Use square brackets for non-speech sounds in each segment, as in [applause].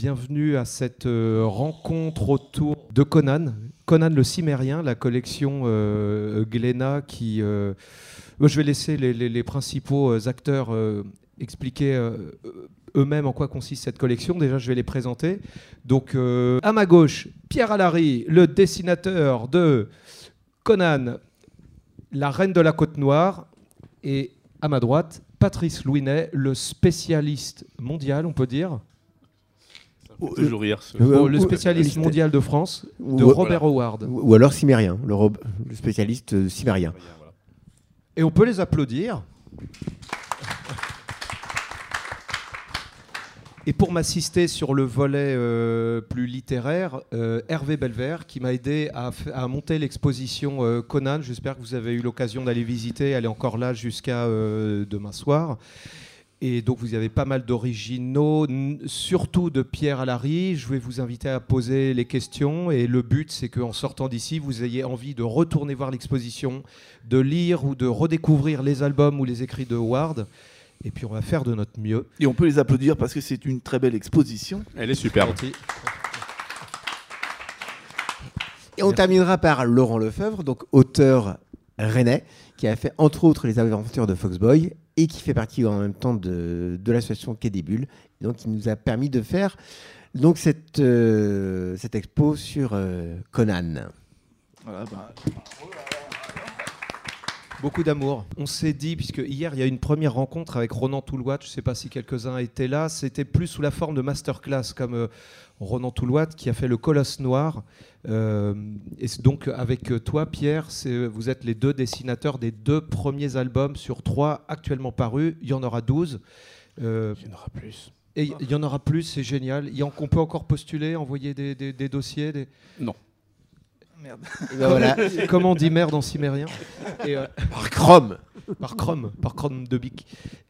Bienvenue à cette euh, rencontre autour de Conan, Conan le Cimérien, la collection euh, Glénat qui... euh, je vais laisser les, principaux euh, acteurs expliquer eux-mêmes en quoi consiste cette collection. Déjà, je vais les présenter. Donc, à ma gauche, Pierre Allary, le dessinateur de Conan, la reine de la côte noire. Et à ma droite, Patrice Louinet, le spécialiste mondial, on peut dire, Toujours rire. ce- Bon, Ou- le spécialiste ou- mondial de France, de ou- Robert Howard. Ou alors cimérien, le, rob- le spécialiste euh, cimérien. Et on peut les applaudir. Et pour m'assister sur le volet euh, plus littéraire, euh, Hervé Belvert, qui m'a aidé à, f- à monter l'exposition euh, Conan. J'espère que vous avez eu l'occasion d'aller visiter. Elle est encore là jusqu'à euh, demain soir. Et donc vous avez pas mal d'originaux, surtout de Pierre Allary. Je vais vous inviter à poser les questions. Et le but, c'est qu'en sortant d'ici, vous ayez envie de retourner voir l'exposition, de lire ou de redécouvrir les albums ou les écrits de Howard. Et puis on va faire de notre mieux. Et on peut les applaudir parce que c'est une très belle exposition. Elle est superbe. Et on terminera par Laurent Lefebvre, donc auteur rennais, qui a fait entre autres les aventures de Foxboy et qui fait partie en même temps de, de l'association Quai des donc il nous a permis de faire donc cette, euh, cette expo sur euh, Conan. Voilà, bah, Beaucoup d'amour. On s'est dit, puisque hier il y a eu une première rencontre avec Ronan Toulouat, je ne sais pas si quelques-uns étaient là, c'était plus sous la forme de masterclass, comme euh, Ronan Toulouat qui a fait le Colosse Noir. Euh, et donc avec euh, toi, Pierre, c'est- vous êtes les deux dessinateurs des deux premiers albums sur trois actuellement parus. Il y en aura 12. Euh, Il y en aura plus. et il y en aura plus, c'est génial. Il y en- on peut encore postuler, envoyer des, des- des dossiers. des- merde. Et ben voilà, [laughs] Comment on dit merde en cimérien Et, euh, par Chrome. par Chrome, par Chrome de Bic.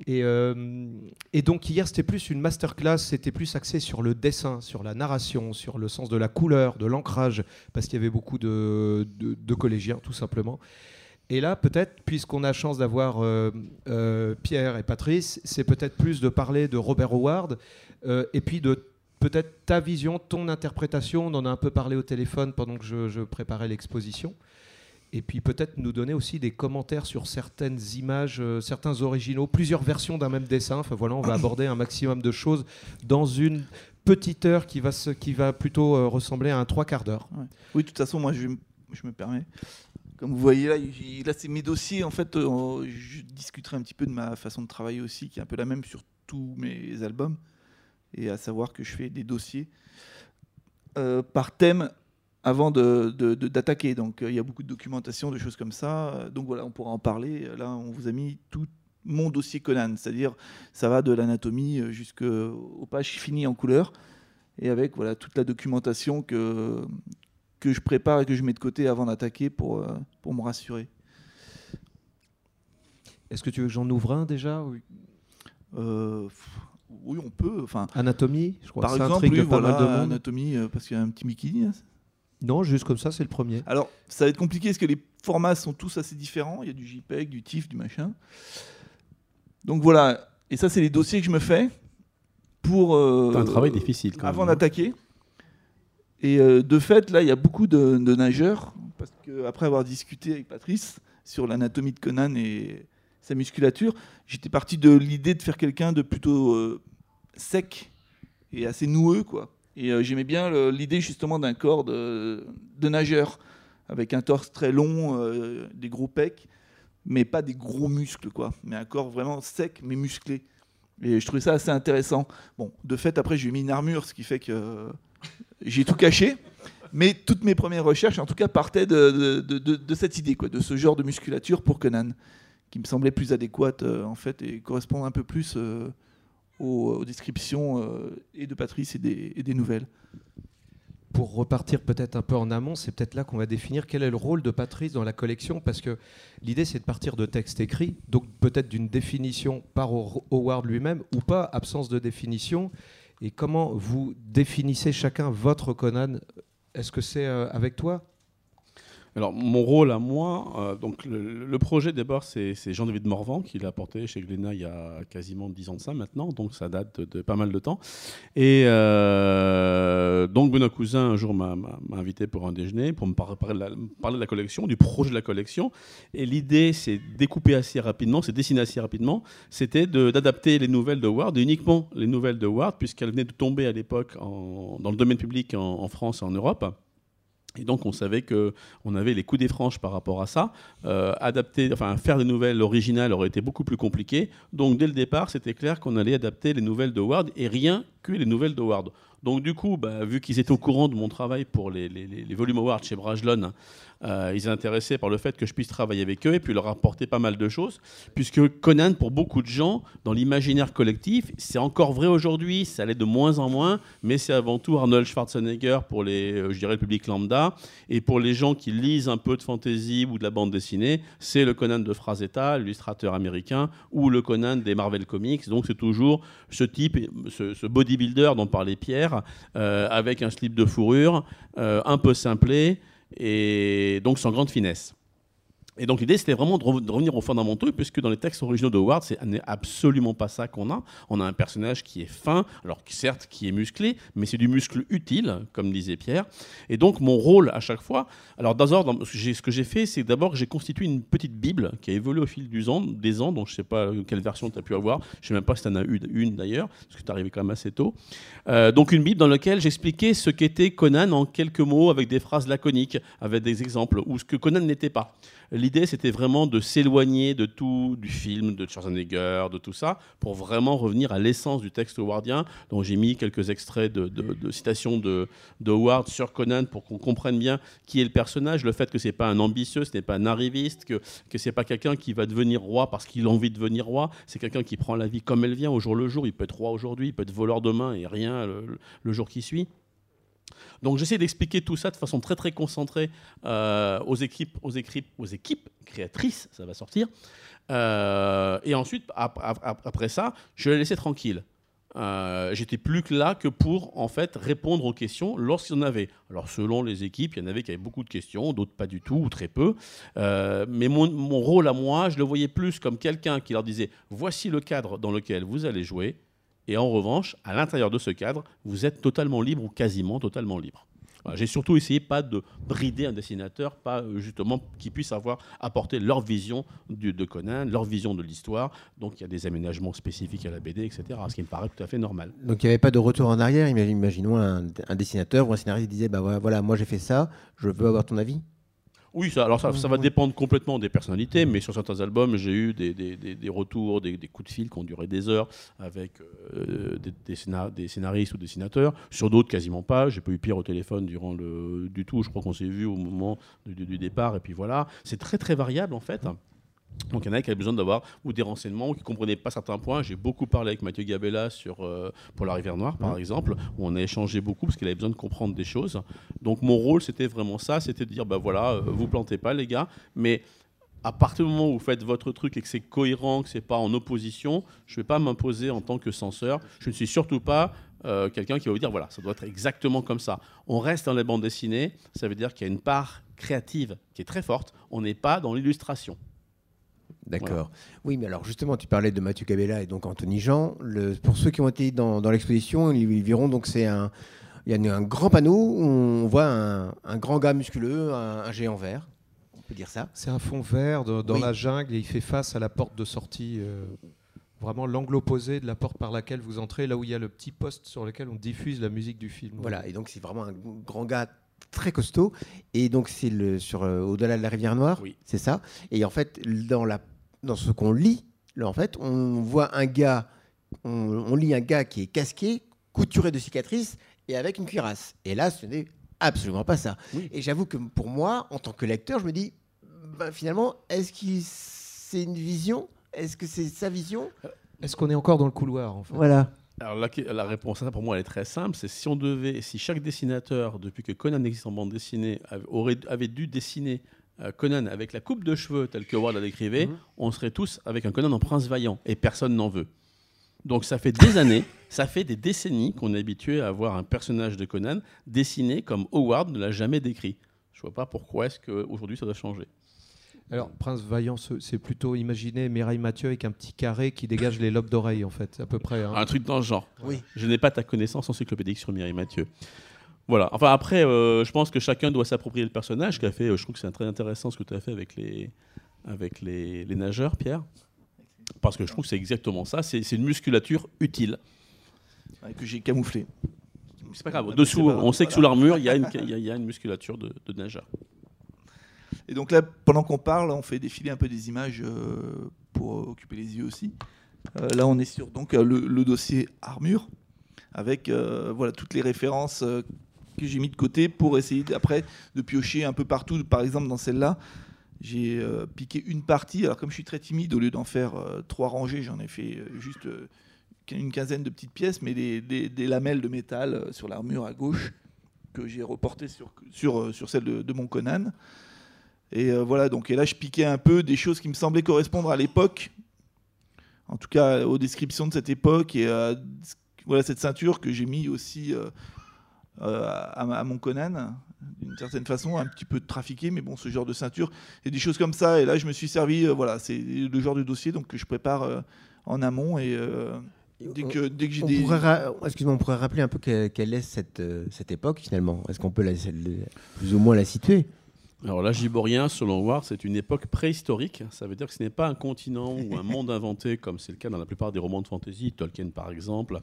Et, euh, et donc hier, c'était plus une masterclass, c'était plus axé sur le dessin, sur la narration, sur le sens de la couleur, de l'ancrage, parce qu'il y avait beaucoup de, de- de collégiens, tout simplement. Et là, peut-être, puisqu'on a chance d'avoir euh, euh, Pierre et Patrice, c'est peut-être plus de parler de Robert Howard, euh, et puis de peut-être ta vision, ton interprétation. On en a un peu parlé au téléphone pendant que je, préparais l'exposition. Et puis peut-être nous donner aussi des commentaires sur certaines images, euh, certains originaux, plusieurs versions d'un même dessin. Enfin voilà, on va aborder un maximum de choses dans une petite heure qui va, plutôt euh, ressembler à un trois quarts d'heure. Oui, de toute façon, moi, je, me permets. Comme vous voyez là, là c'est mes dossiers. En fait, euh, je discuterai un petit peu de ma façon de travailler aussi, qui est un peu la même sur tous mes albums. Et à savoir que je fais des dossiers euh, par thème avant de- de- de- d'attaquer. Donc, euh, il y a beaucoup de documentation, de choses comme ça. Donc voilà, on pourra en parler. Là, on vous a mis tout mon dossier Conan, c'est-à-dire ça va de l'anatomie euh, jusqu'aux pages finies en couleur, et avec voilà toute la documentation que que je prépare et que je mets de côté avant d'attaquer pour, pour me rassurer. Est-ce que tu veux que j'en ouvre un déjà. Euh, oui, on peut. Enfin, Anatomie, je crois par que ça exemple, pas voilà, mal de monde. anatomie, euh, parce qu'il y a un petit Mickey. Non, juste comme ça, c'est le premier. Alors, ça va être compliqué parce que les formats sont tous assez différents. Il y a du JPEG, du TIFF, du machin. Donc voilà. Et ça, c'est les dossiers que je me fais pour. euh, C'est un travail difficile quand avant même. hein. d'attaquer. Et euh, de fait, là, il y a beaucoup de, de nageurs, parce que après avoir discuté avec Patrice sur l'anatomie de Conan et sa musculature, j'étais parti de l'idée de faire quelqu'un de plutôt euh, sec et assez noueux, quoi. Et euh, j'aimais bien l'idée justement d'un corps de, nageur, avec un torse très long, euh, des gros pecs, mais pas des gros muscles, quoi. Mais un corps vraiment sec, mais musclé. Et je trouvais ça assez intéressant. Bon, de fait, après, j'ai mis une armure, ce qui fait que j'ai tout caché. Mais toutes mes premières recherches, en tout cas, partaient de- de cette idée, quoi, de ce genre de musculature pour Conan, qui me semblait plus adéquate, euh, en fait, et correspond un peu plus euh, aux, descriptions euh, et de Patrice et des, nouvelles. Pour repartir peut-être un peu en amont, c'est peut-être là qu'on va définir quel est le rôle de Patrice dans la collection, parce que l'idée c'est de partir de textes écrits, donc peut-être d'une définition par Ho- Howard lui-même, ou pas, absence de définition, et comment vous définissez chacun votre Conan? Est-ce que c'est avec toi? Alors, mon rôle à moi, euh, donc le, projet d'abord, c'est Jean-David Morvan qui l'a porté chez Glénat il y a quasiment 10 ans de ça maintenant, donc ça date de, pas mal de temps. Et euh, donc Benoît Cousin, un jour, m'a invité pour un déjeuner pour me parler de, la, collection, du projet de la collection. Et l'idée, c'est découper assez rapidement, c'est dessiner assez rapidement, c'était d'adapter les nouvelles de Ward, uniquement les nouvelles de Ward, puisqu'elles venaient de tomber à l'époque dans le domaine public en, en France et en Europe. Et donc on savait qu'on avait les coups des franches par rapport à ça. Euh, adapter, enfin faire des nouvelles originales aurait été beaucoup plus compliqué. Donc dès le départ, c'était clair qu'on allait adapter les nouvelles de Ward et rien que les nouvelles de Ward. Donc du coup, bah, vu qu'ils étaient au courant de mon travail pour les, les, les volumes Ward chez Brajlon, euh, ils étaient intéressés par le fait que je puisse travailler avec eux et puis leur apporter pas mal de choses, puisque Conan, pour beaucoup de gens, dans l'imaginaire collectif, c'est encore vrai aujourd'hui, ça l'est de moins en moins, mais c'est avant tout Arnold Schwarzenegger pour les, euh, je dirais, le public lambda, et pour les gens qui lisent un peu de fantasy ou de la bande dessinée, c'est le Conan de Frazetta, l'illustrateur américain, ou le Conan des Marvel Comics, donc c'est toujours ce type, ce, bodybuilder dont parlait Pierre, euh, avec un slip de fourrure, un peu simplé, et donc sans grande finesse. Et donc l'idée, c'était vraiment de, revenir aux fondamentaux, puisque dans les textes originaux de Howard, ce n'est absolument pas ça qu'on a. On a un personnage qui est fin, alors certes qui est musclé, mais c'est du muscle utile, comme disait Pierre. Et donc mon rôle à chaque fois, alors d'abord, ce que j'ai fait, c'est d'abord que j'ai constitué une petite Bible qui a évolué au fil du ans, des ans, dont je ne sais pas quelle version tu as pu avoir, je ne sais même pas si tu en as eu une d'ailleurs, parce que tu es arrivé quand même assez tôt. Euh, donc une Bible dans laquelle j'expliquais ce qu'était Conan en quelques mots, avec des phrases laconiques, avec des exemples, ou ce que Conan n'était pas. L'idée, c'était vraiment de s'éloigner de tout, du film, de Schwarzenegger, de tout ça, pour vraiment revenir à l'essence du texte howardien. Donc j'ai mis quelques extraits de, citations de, de, Howard sur Conan pour qu'on comprenne bien qui est le personnage, le fait que c'est pas un ambitieux, ce n'est pas un arriviste, que, que c'est pas quelqu'un qui va devenir roi parce qu'il a envie de devenir roi, c'est quelqu'un qui prend la vie comme elle vient, au jour le jour. Il peut être roi aujourd'hui, il peut être voleur demain et rien le jour qui suit. Donc j'essaie d'expliquer tout ça de façon très très concentrée euh, aux, équipes, aux, équipes, aux équipes créatrices, ça va sortir. Euh, et ensuite, après ça, je les laissais tranquilles. Euh, j'étais plus là que pour en fait répondre aux questions lorsqu'il y en avait. Alors selon les équipes, il y en avait qui avaient beaucoup de questions, d'autres pas du tout ou très peu. mais mon, rôle à moi, je le voyais plus comme quelqu'un qui leur disait voici le cadre dans lequel vous allez jouer. Et en revanche, à l'intérieur de ce cadre, vous êtes totalement libre ou quasiment totalement libre. J'ai surtout essayé pas de brider un dessinateur, pas euh, justement qu'ils puissent avoir apporté leur vision de Conan, leur vision de l'histoire. Donc il y a des aménagements spécifiques à la BD, etc. Ce qui me paraît tout à fait normal. Donc il n'y avait pas de retour en arrière. Imaginons un, dessinateur ou un scénariste qui disait bah voilà, moi j'ai fait ça, je veux avoir ton avis. Oui, ça, alors ça, ça, va dépendre complètement des personnalités, mais sur certains albums, j'ai eu des, des, des, retours, des, coups de fil qui ont duré des heures avec euh, des, scénaristes ou dessinateurs. Sur d'autres, quasiment pas. J'ai pas eu pire au téléphone durant le du tout. Je crois qu'on s'est vu au moment du, du, départ, et puis voilà. C'est très très variable en fait. Donc il y en a qui avaient besoin d'avoir ou des renseignements ou qui ne comprenaient pas certains points. J'ai beaucoup parlé avec Mathieu Gabella sur, euh, pour la Rivière Noire, par exemple, où on a échangé beaucoup parce qu'il avait besoin de comprendre des choses. Donc mon rôle, c'était vraiment ça, c'était de dire, ben voilà, euh, vous plantez pas les gars, mais à partir du moment où vous faites votre truc et que c'est cohérent, que c'est pas en opposition, je ne vais pas m'imposer en tant que censeur. Je ne suis surtout pas euh, quelqu'un qui va vous dire, voilà, ça doit être exactement comme ça. On reste dans les bandes dessinées, ça veut dire qu'il y a une part créative qui est très forte, on n'est pas dans l'illustration. D'accord. Oui, mais alors justement, tu parlais de Mathieu Cabella et donc Anthony Jean. Le, pour ceux qui ont été dans, l'exposition, ils, verront donc c'est un, il y a un grand panneau où on voit un, grand gars musculeux, un, géant vert. On peut dire ça. C'est un fond vert dans la jungle et il fait face à la porte de sortie. Euh, vraiment l'angle opposé de la porte par laquelle vous entrez, là où il y a le petit poste sur lequel on diffuse la musique du film. Voilà, et donc c'est vraiment un grand gars très costaud. Et donc, c'est le, sur euh, au-delà de la rivière Noire, oui. c'est ça. Et en fait, dans, la, dans ce qu'on lit, là, en fait, on voit un gars, on, lit un gars qui est casqué, couturé de cicatrices et avec une cuirasse. Et là, ce n'est absolument pas ça. Et j'avoue que pour moi, en tant que lecteur, je me dis, ben, finalement, est-ce que c'est une vision? Est-ce que c'est sa vision? Est-ce qu'on est encore dans le couloir en fait? Voilà. Alors la, réponse à ça pour moi elle est très simple, c'est si on devait, si chaque dessinateur depuis que Conan existe en bande dessinée avait, avait dû dessiner euh, Conan avec la coupe de cheveux telle que Ward la décrivait, mhm. on serait tous avec un Conan en prince vaillant et personne n'en veut. Donc ça fait des années, [laughs] ça fait des décennies qu'on est habitué à avoir un personnage de Conan dessiné comme Howard ne l'a jamais décrit. Je vois pas pourquoi est-ce qu'aujourd'hui ça doit changer. Alors, Prince Vaillant, ce- c'est plutôt imaginer Mireille Mathieu avec un petit carré qui dégage les lobes d'oreille, en fait, à peu près. hein. Un truc dans ce genre. Oui. Je n'ai pas ta connaissance encyclopédique sur Mireille Mathieu. Voilà. Enfin, après, euh, je pense que chacun doit s'approprier le personnage qu'a fait. euh, je trouve que c'est très intéressant ce que tu as fait avec les, avec les, les nageurs, Pierre. Parce que je trouve que c'est exactement ça. C'est une musculature utile. Ouais, que j'ai camouflé. C'est pas grave. Dessous, c'est pas grave. on sait que sous l'armure, il y, a une- il y y a une musculature de, de nageur. Et donc là, pendant qu'on parle, on fait défiler un peu des images euh, pour occuper les yeux aussi. Euh, là, on est sur donc le, le dossier armure avec euh, voilà toutes les références que j'ai mis de côté pour essayer après de piocher un peu partout. Par exemple, dans celle-là, j'ai euh, piqué une partie. Alors comme je suis très timide, au lieu d'en faire euh, trois rangées, j'en ai fait euh, juste euh, une quinzaine de petites pièces, mais des, des- lamelles de métal euh, sur l'armure à gauche que j'ai reporté sur, sur, euh, sur celle de, mon Conan. Et euh, voilà, donc et là je piquais un peu des choses qui me semblaient correspondre à l'époque, en tout cas aux descriptions de cette époque et à voilà cette ceinture que j'ai mis aussi euh, euh, à, à mon Conan d'une certaine façon, un petit peu trafiqué, mais bon ce genre de ceinture et des choses comme ça. Et là je me suis servi, euh, voilà, c'est le genre de dossier donc que je prépare euh, en amont et euh, dès que dès que j'ai des excuse-moi, on pourrait rappeler un peu que- quelle est cette, euh, cette époque finalement. Est-ce qu'on peut la- plus ou moins la situer? Alors là, Giborien, selon Ward, c'est une époque préhistorique. Ça veut dire que ce n'est pas un continent ou un monde inventé, comme c'est le cas dans la plupart des romans de fantasy, Tolkien par exemple,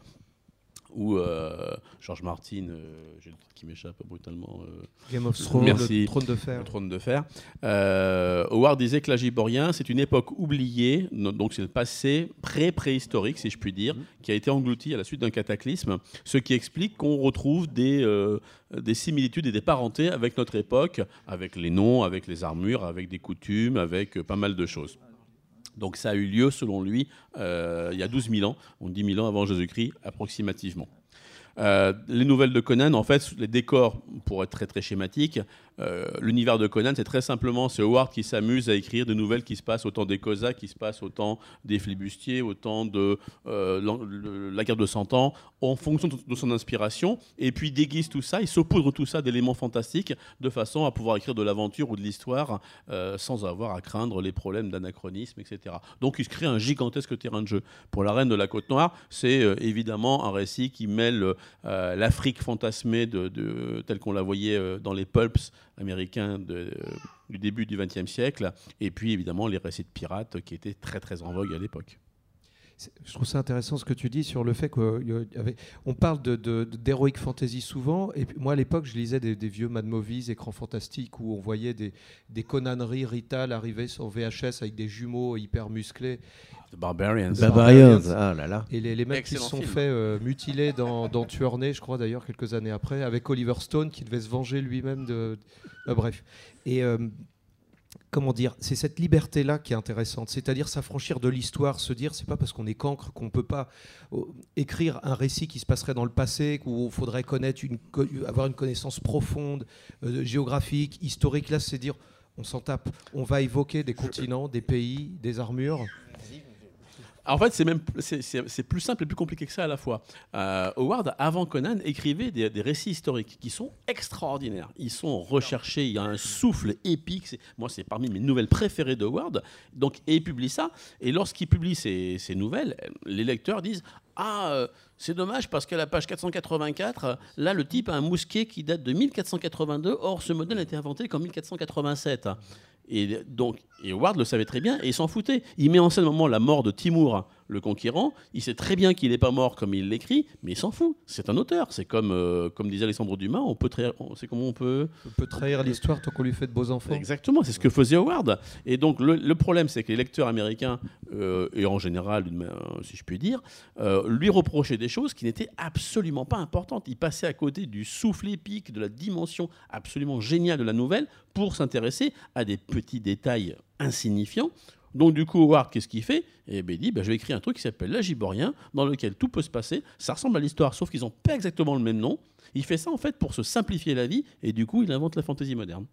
ou euh, George Martin, euh, j'ai le titre qui m'échappe brutalement, euh, Game of Thrones, Merci. le trône de fer. le trône de fer. Euh, Howard disait que la Giborien, c'est une époque oubliée, donc c'est le passé pré-préhistorique, si je puis dire, qui a été englouti à la suite d'un cataclysme, ce qui explique qu'on retrouve des, euh, des similitudes et des parentés avec notre époque, avec les noms, avec les armures, avec des coutumes, avec pas mal de choses. Donc ça a eu lieu, selon lui, euh, il y a 12 000 ans, on dit 1000 ans avant Jésus-Christ, approximativement. Euh, les nouvelles de Conan, en fait, les décors, pour être très très schématique, euh, l'univers de Conan, c'est très simplement, c'est Howard qui s'amuse à écrire des nouvelles qui se passent au temps des Cosaques, qui se passent au temps des flibustiers, au temps de euh, la guerre de Cent Ans, en fonction de, son inspiration, et puis déguise tout ça, il saupoudre tout ça d'éléments fantastiques, de façon à pouvoir écrire de l'aventure ou de l'histoire euh, sans avoir à craindre les problèmes d'anachronisme, etc. Donc il se crée un gigantesque terrain de jeu. Pour la Reine de la Côte Noire, c'est évidemment un récit qui mêle l'Afrique fantasmée telle qu'on la voyait dans les pulps américains de- du début du XXe siècle, et puis évidemment les récits de pirates qui étaient très très en vogue à l'époque. Je trouve ça intéressant ce que tu dis sur le fait qu'on parle de, de, d'heroic fantasy souvent. Et puis, moi, à l'époque, je lisais des, des vieux Mad Movies, écrans fantastiques, où on voyait des, des conaneries Rital arriver sur VHS avec des jumeaux hyper musclés. The Barbarians. Bah, Barbarians. Ah là là. Et les, les mecs qui se sont film. fait euh, mutiler dans, dans je crois d'ailleurs, quelques années après, avec Oliver Stone qui devait se venger lui-même de. euh, bref. Et. euh, Comment dire C'est cette liberté-là qui est intéressante, c'est-à-dire s'affranchir de l'histoire, se dire c'est pas parce qu'on est cancre qu'on peut pas euh, écrire un récit qui se passerait dans le passé, où il faudrait connaître une, avoir une connaissance profonde, euh, géographique, historique. Là, c'est dire on s'en tape, on va évoquer des continents, des pays, des armures. En fait, c'est même c'est- plus simple et plus compliqué que ça à la fois. Euh, Howard, avant Conan, écrivait des, des récits historiques qui sont extraordinaires. Ils sont recherchés, il y a un souffle épique. Moi, c'est parmi mes nouvelles préférées de Howard. Donc, et il publie ça. Et lorsqu'il publie ces, ces nouvelles, les lecteurs disent Ah, euh, c'est dommage parce qu'à la page 484, euh, là, le type a un mousquet qui date de 1482. Or, ce modèle a été inventé qu'en 1487. Et donc, et Howard le savait très bien et il s'en foutait. Il met en scène au moment la mort de Timur, le conquérant. Il sait très bien qu'il n'est pas mort comme il l'écrit, mais il s'en fout. C'est un auteur. C'est comme, euh, comme disait Alexandre Dumas, on peut trahir- sait comment on peut. On peut trahir l'histoire tant qu'on lui fait de beaux enfants. Exactement, c'est ce que faisait Howard. Et donc le, le problème, c'est que les lecteurs américains, euh, et en général, si je puis dire, euh, lui reprochaient des choses qui n'étaient absolument pas importantes. Il passait à côté du souffle épique, de la dimension absolument géniale de la nouvelle, pour s'intéresser à des petits détails insignifiants. Donc du coup, Howard, qu'est-ce qu'il fait? Eh bien, il dit, ben, je vais écrire un truc qui s'appelle La Giborien, dans lequel tout peut se passer. Ça ressemble à l'histoire, sauf qu'ils n'ont pas exactement le même nom. Il fait ça en fait pour se simplifier la vie, et du coup, il invente la fantaisie moderne.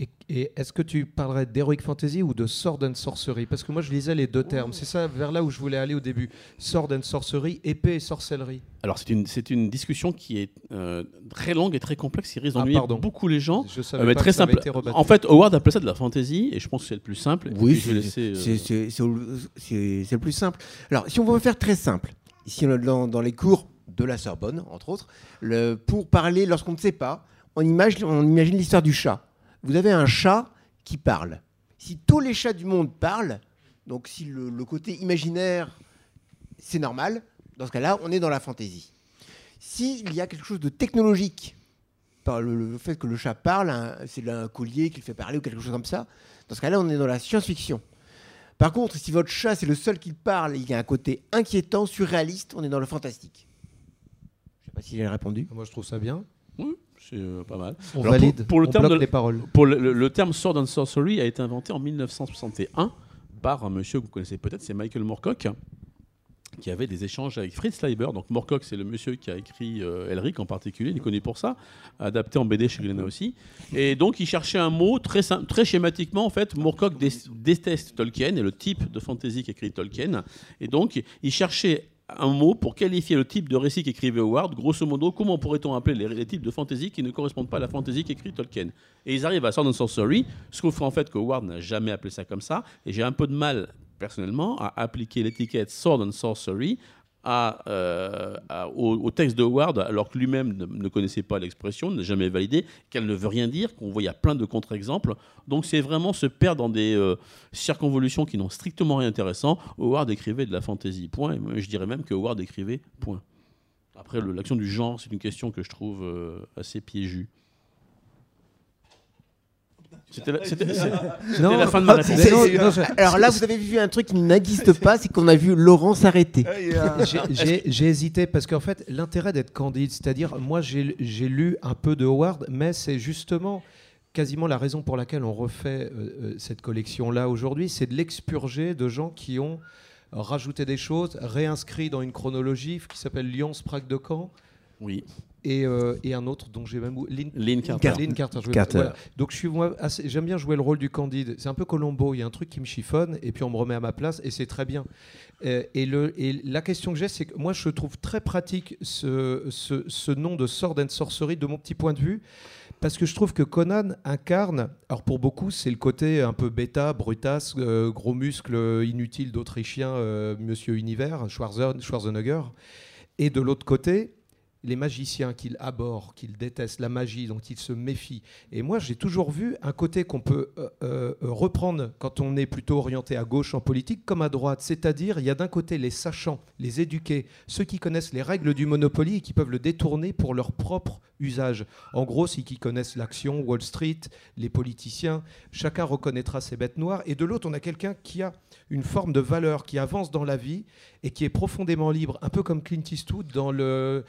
Et, et est-ce que tu parlerais d'Heroic Fantasy ou de Sword and Sorcery? Parce que moi, je lisais les deux termes. C'est ça vers là où je voulais aller au début. Sword and Sorcery, épée et sorcellerie. Alors c'est une, c'est une discussion qui est euh, très longue et très complexe, qui risque Ah, d'ennuyer beaucoup les gens. Je savais Euh, mais pas très que ça avait simple. été. En fait, Howard appelait ça de la fantasy, et je pense que c'est le plus simple. Oui, puis, je vais c'est euh, le plus simple. Alors, si on veut faire très simple, ici on est dans, dans les cours de la Sorbonne, entre autres, le- pour parler, lorsqu'on ne sait pas, on imagine, on imagine l'histoire du chat. Vous avez un chat qui parle. Si tous les chats du monde parlent, donc si le, le côté imaginaire, c'est normal, dans ce cas-là, on est dans la fantaisie. S'il y a quelque chose de technologique, par le, le fait que le chat parle, c'est un collier qui le fait parler ou quelque chose comme ça, dans ce cas-là, on est dans la science-fiction. Par contre, si votre chat, c'est le seul qui parle il y a un côté inquiétant, surréaliste, on est dans le fantastique. Je sais pas si j'ai répondu. Moi, je trouve ça bien. C'est euh, pas mal. On Alors, valide. pour- pour le on terme bloque de- les paroles. Pour le, le- le terme Sword and Sorcery a été inventé en 1961 par un monsieur que vous connaissez peut-être, c'est Michael Moorcock, qui avait des échanges avec Fritz Leiber. Donc Moorcock, c'est le monsieur qui a écrit euh, Elric en particulier, il est connu pour ça, adapté en BD chez Glénat aussi. Et donc il cherchait un mot très, très schématiquement. En fait, Moorcock dé- déteste Tolkien et le type de fantasy qu'écrit Tolkien. Et donc il cherchait un mot pour qualifier le type de récit qu'écrivait Howard. Grosso modo, comment pourrait-on appeler les, types de fantasy qui ne correspondent pas à la fantasy qu'écrit Tolkien? Et ils arrivent à Sword and Sorcery, sauf qu'en fait que Howard n'a jamais appelé ça comme ça. Et j'ai un peu de mal, personnellement, à appliquer l'étiquette Sword and Sorcery euh, au, texte de Howard, alors que lui-même ne, ne connaissait pas l'expression, n'a jamais validé, qu'elle ne veut rien dire, qu'on voit il y a plein de contre-exemples. Donc c'est vraiment se perdre dans des euh, circonvolutions qui n'ont strictement rien d'intéressant. Howard écrivait de la fantaisie, point. Je dirais même que Howard écrivait, point. Après, l'action du genre, c'est une question que je trouve euh, assez piégue. C'était la, c'était- [laughs] c'est- c'était Non, la fin de ma réponse. c'est- non, c'est- non, je- Alors là, vous avez vu un truc qui n'existe [laughs] pas, c'est qu'on a vu Laurent s'arrêter. J'ai- J'ai j'ai hésité parce qu'en fait, l'intérêt d'être candide, c'est-à-dire, moi j'ai j'ai lu un peu de Howard, mais c'est justement quasiment la raison pour laquelle on refait euh, euh, cette collection-là aujourd'hui, c'est de l'expurger de gens qui ont rajouté des choses, réinscrit dans une chronologie qui s'appelle Lyon, Sprague de Caen. Oui, Et, euh, et un autre dont j'ai même Lynn, Lynn Carter. Carter. Lynn Carter. je vais- Carter. voilà. Donc je suis moi assez- j'aime bien jouer le rôle du candide. C'est un peu Colombo. Il y a un truc qui me chiffonne et puis on me remet à ma place et c'est très bien. Euh, et, le, et la question que j'ai, c'est que moi je trouve très pratique ce, ce, ce nom de Sword and Sorcery de mon petit point de vue. Parce que je trouve que Conan incarne, alors pour beaucoup, c'est le côté un peu bêta, brutasse, euh, gros muscles inutiles d'Autrichien, euh, Monsieur Univers, Schwarzen- Schwarzenegger. Et de l'autre côté, les magiciens qu'il abhorre, qu'il déteste, la magie dont il se méfie. Et moi, j'ai toujours vu un côté qu'on peut euh, euh, reprendre quand on est plutôt orienté à gauche en politique comme à droite. C'est-à-dire, il y a d'un côté les sachants, les éduqués, ceux qui connaissent les règles du Monopoly et qui peuvent le détourner pour leur propre usage. En gros, ceux qui connaissent l'action, Wall Street, les politiciens, chacun reconnaîtra ses bêtes noires. Et de l'autre, on a quelqu'un qui a une forme de valeur, qui avance dans la vie et qui est profondément libre, un peu comme Clint Eastwood dans le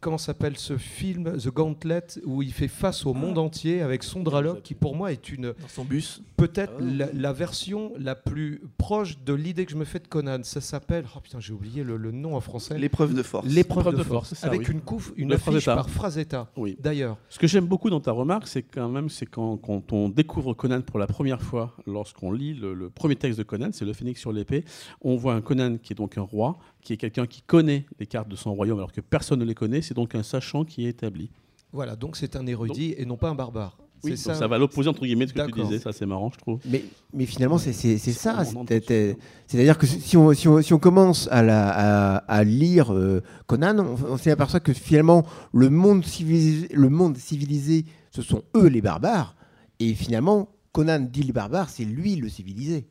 comment s'appelle ce film The Gauntlet où il fait face au monde entier avec son Draloc qui pour moi est une Dans son bus. peut-être Ah. la, la version la plus proche de l'idée que je me fais de Conan. Ça s'appelle oh putain j'ai oublié le, le nom en français. L'épreuve de force. L'épreuve de de force, force, c'est ça, avec oui. une couve, une affiche par phraseta. Oui. D'ailleurs, Ce que j'aime beaucoup dans ta remarque, c'est quand même, c'est quand, quand on découvre Conan pour la première fois, lorsqu'on lit le, le premier texte de Conan, c'est le Phénix sur l'épée, on voit un Conan qui est donc un roi, qui est quelqu'un qui connaît les cartes de son royaume alors que personne ne les connaît, c'est donc un sachant qui est établi. voilà, donc c'est un érudit et non pas un barbare. Oui, C'est donc ça, va à l'opposé entre guillemets de ce que tu disais, ça c'est marrant je trouve. Mais, mais finalement, c'est ça. C'est-à-dire que si on, si on- si on commence à, la- à- à lire euh, Conan, on, on s'y aperçoit que finalement, le monde, civilisé, le monde civilisé, ce sont eux les barbares. Et finalement, Conan dit les barbares, c'est lui le civilisé.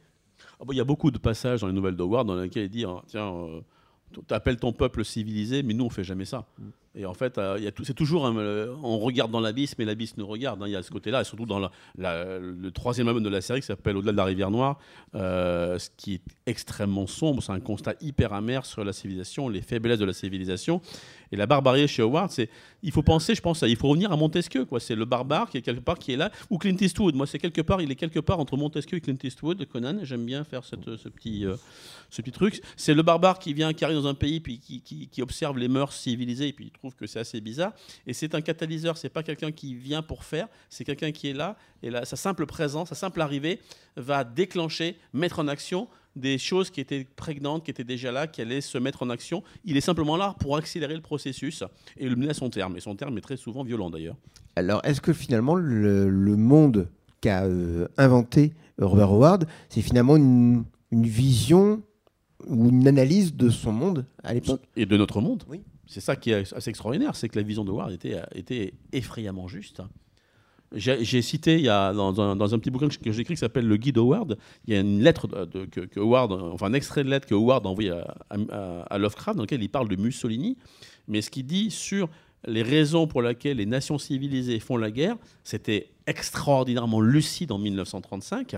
Ah bon, Il y a beaucoup de passages dans les nouvelles d'Howard dans lesquels il dit hein, tiens, euh, tu appelles ton peuple civilisé, mais nous on fait jamais ça. Et en fait, euh, c'est toujours euh, on regarde dans l'abysse, mais l'abysse nous regarde. hein. Il y a ce côté-là, et surtout dans le troisième album de la série qui s'appelle Au-delà de la rivière noire, euh, ce qui est extrêmement sombre. C'est un constat hyper amer sur la civilisation, les faiblesses de la civilisation. Et la barbarie chez Howard, c'est il faut penser, je pense, il faut revenir à Montesquieu, quoi. C'est le barbare qui est quelque part qui est là, ou Clint Eastwood. Moi, c'est quelque part, il est quelque part entre Montesquieu et Clint Eastwood, Conan. J'aime bien faire cette, ce petit, euh, ce petit truc. C'est le barbare qui vient, qui arrive dans un pays, puis qui, qui, qui observe les mœurs civilisées, et puis il trouve que c'est assez bizarre. Et c'est un catalyseur. C'est pas quelqu'un qui vient pour faire, c'est quelqu'un qui est là, et là, sa simple présence, sa simple arrivée va déclencher, mettre en action des choses qui étaient prégnantes, qui étaient déjà là, qui allaient se mettre en action. Il est simplement là pour accélérer le processus et le mener à son terme. Et son terme est très souvent violent d'ailleurs. Alors, est-ce que finalement, le, le monde qu'a euh, inventé Robert Howard, c'est finalement une, une vision ou une analyse de son monde à l'époque? Et de notre monde? Oui. C'est ça qui est assez extraordinaire, c'est que la vision de Howard était, était effrayamment juste. J'ai cité il y a, dans, un, dans un petit bouquin que j'ai écrit qui s'appelle Le Guide Howard, il y a une lettre que, que Howard, enfin un extrait de lettre que Howard a à- à Lovecraft dans lequel il parle de Mussolini, mais ce qu'il dit sur les raisons pour lesquelles les nations civilisées font la guerre, c'était extraordinairement lucide en 1935.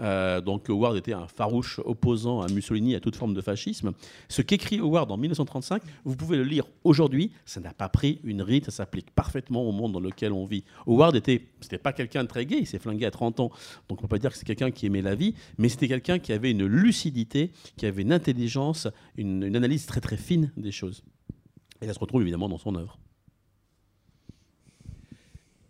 Euh, donc Howard était un farouche opposant à Mussolini à toute forme de fascisme. Ce qu'écrit Howard en 1935, vous pouvez le lire aujourd'hui, ça n'a pas pris une ride, ça s'applique parfaitement au monde dans lequel on vit. Howard était, c'était pas quelqu'un de très gay, il s'est flingué à 30 ans, donc on peut pas dire que c'est quelqu'un qui aimait la vie, mais c'était quelqu'un qui avait une lucidité, qui avait une intelligence, une, une analyse très très fine des choses. Et ça se retrouve évidemment dans son œuvre.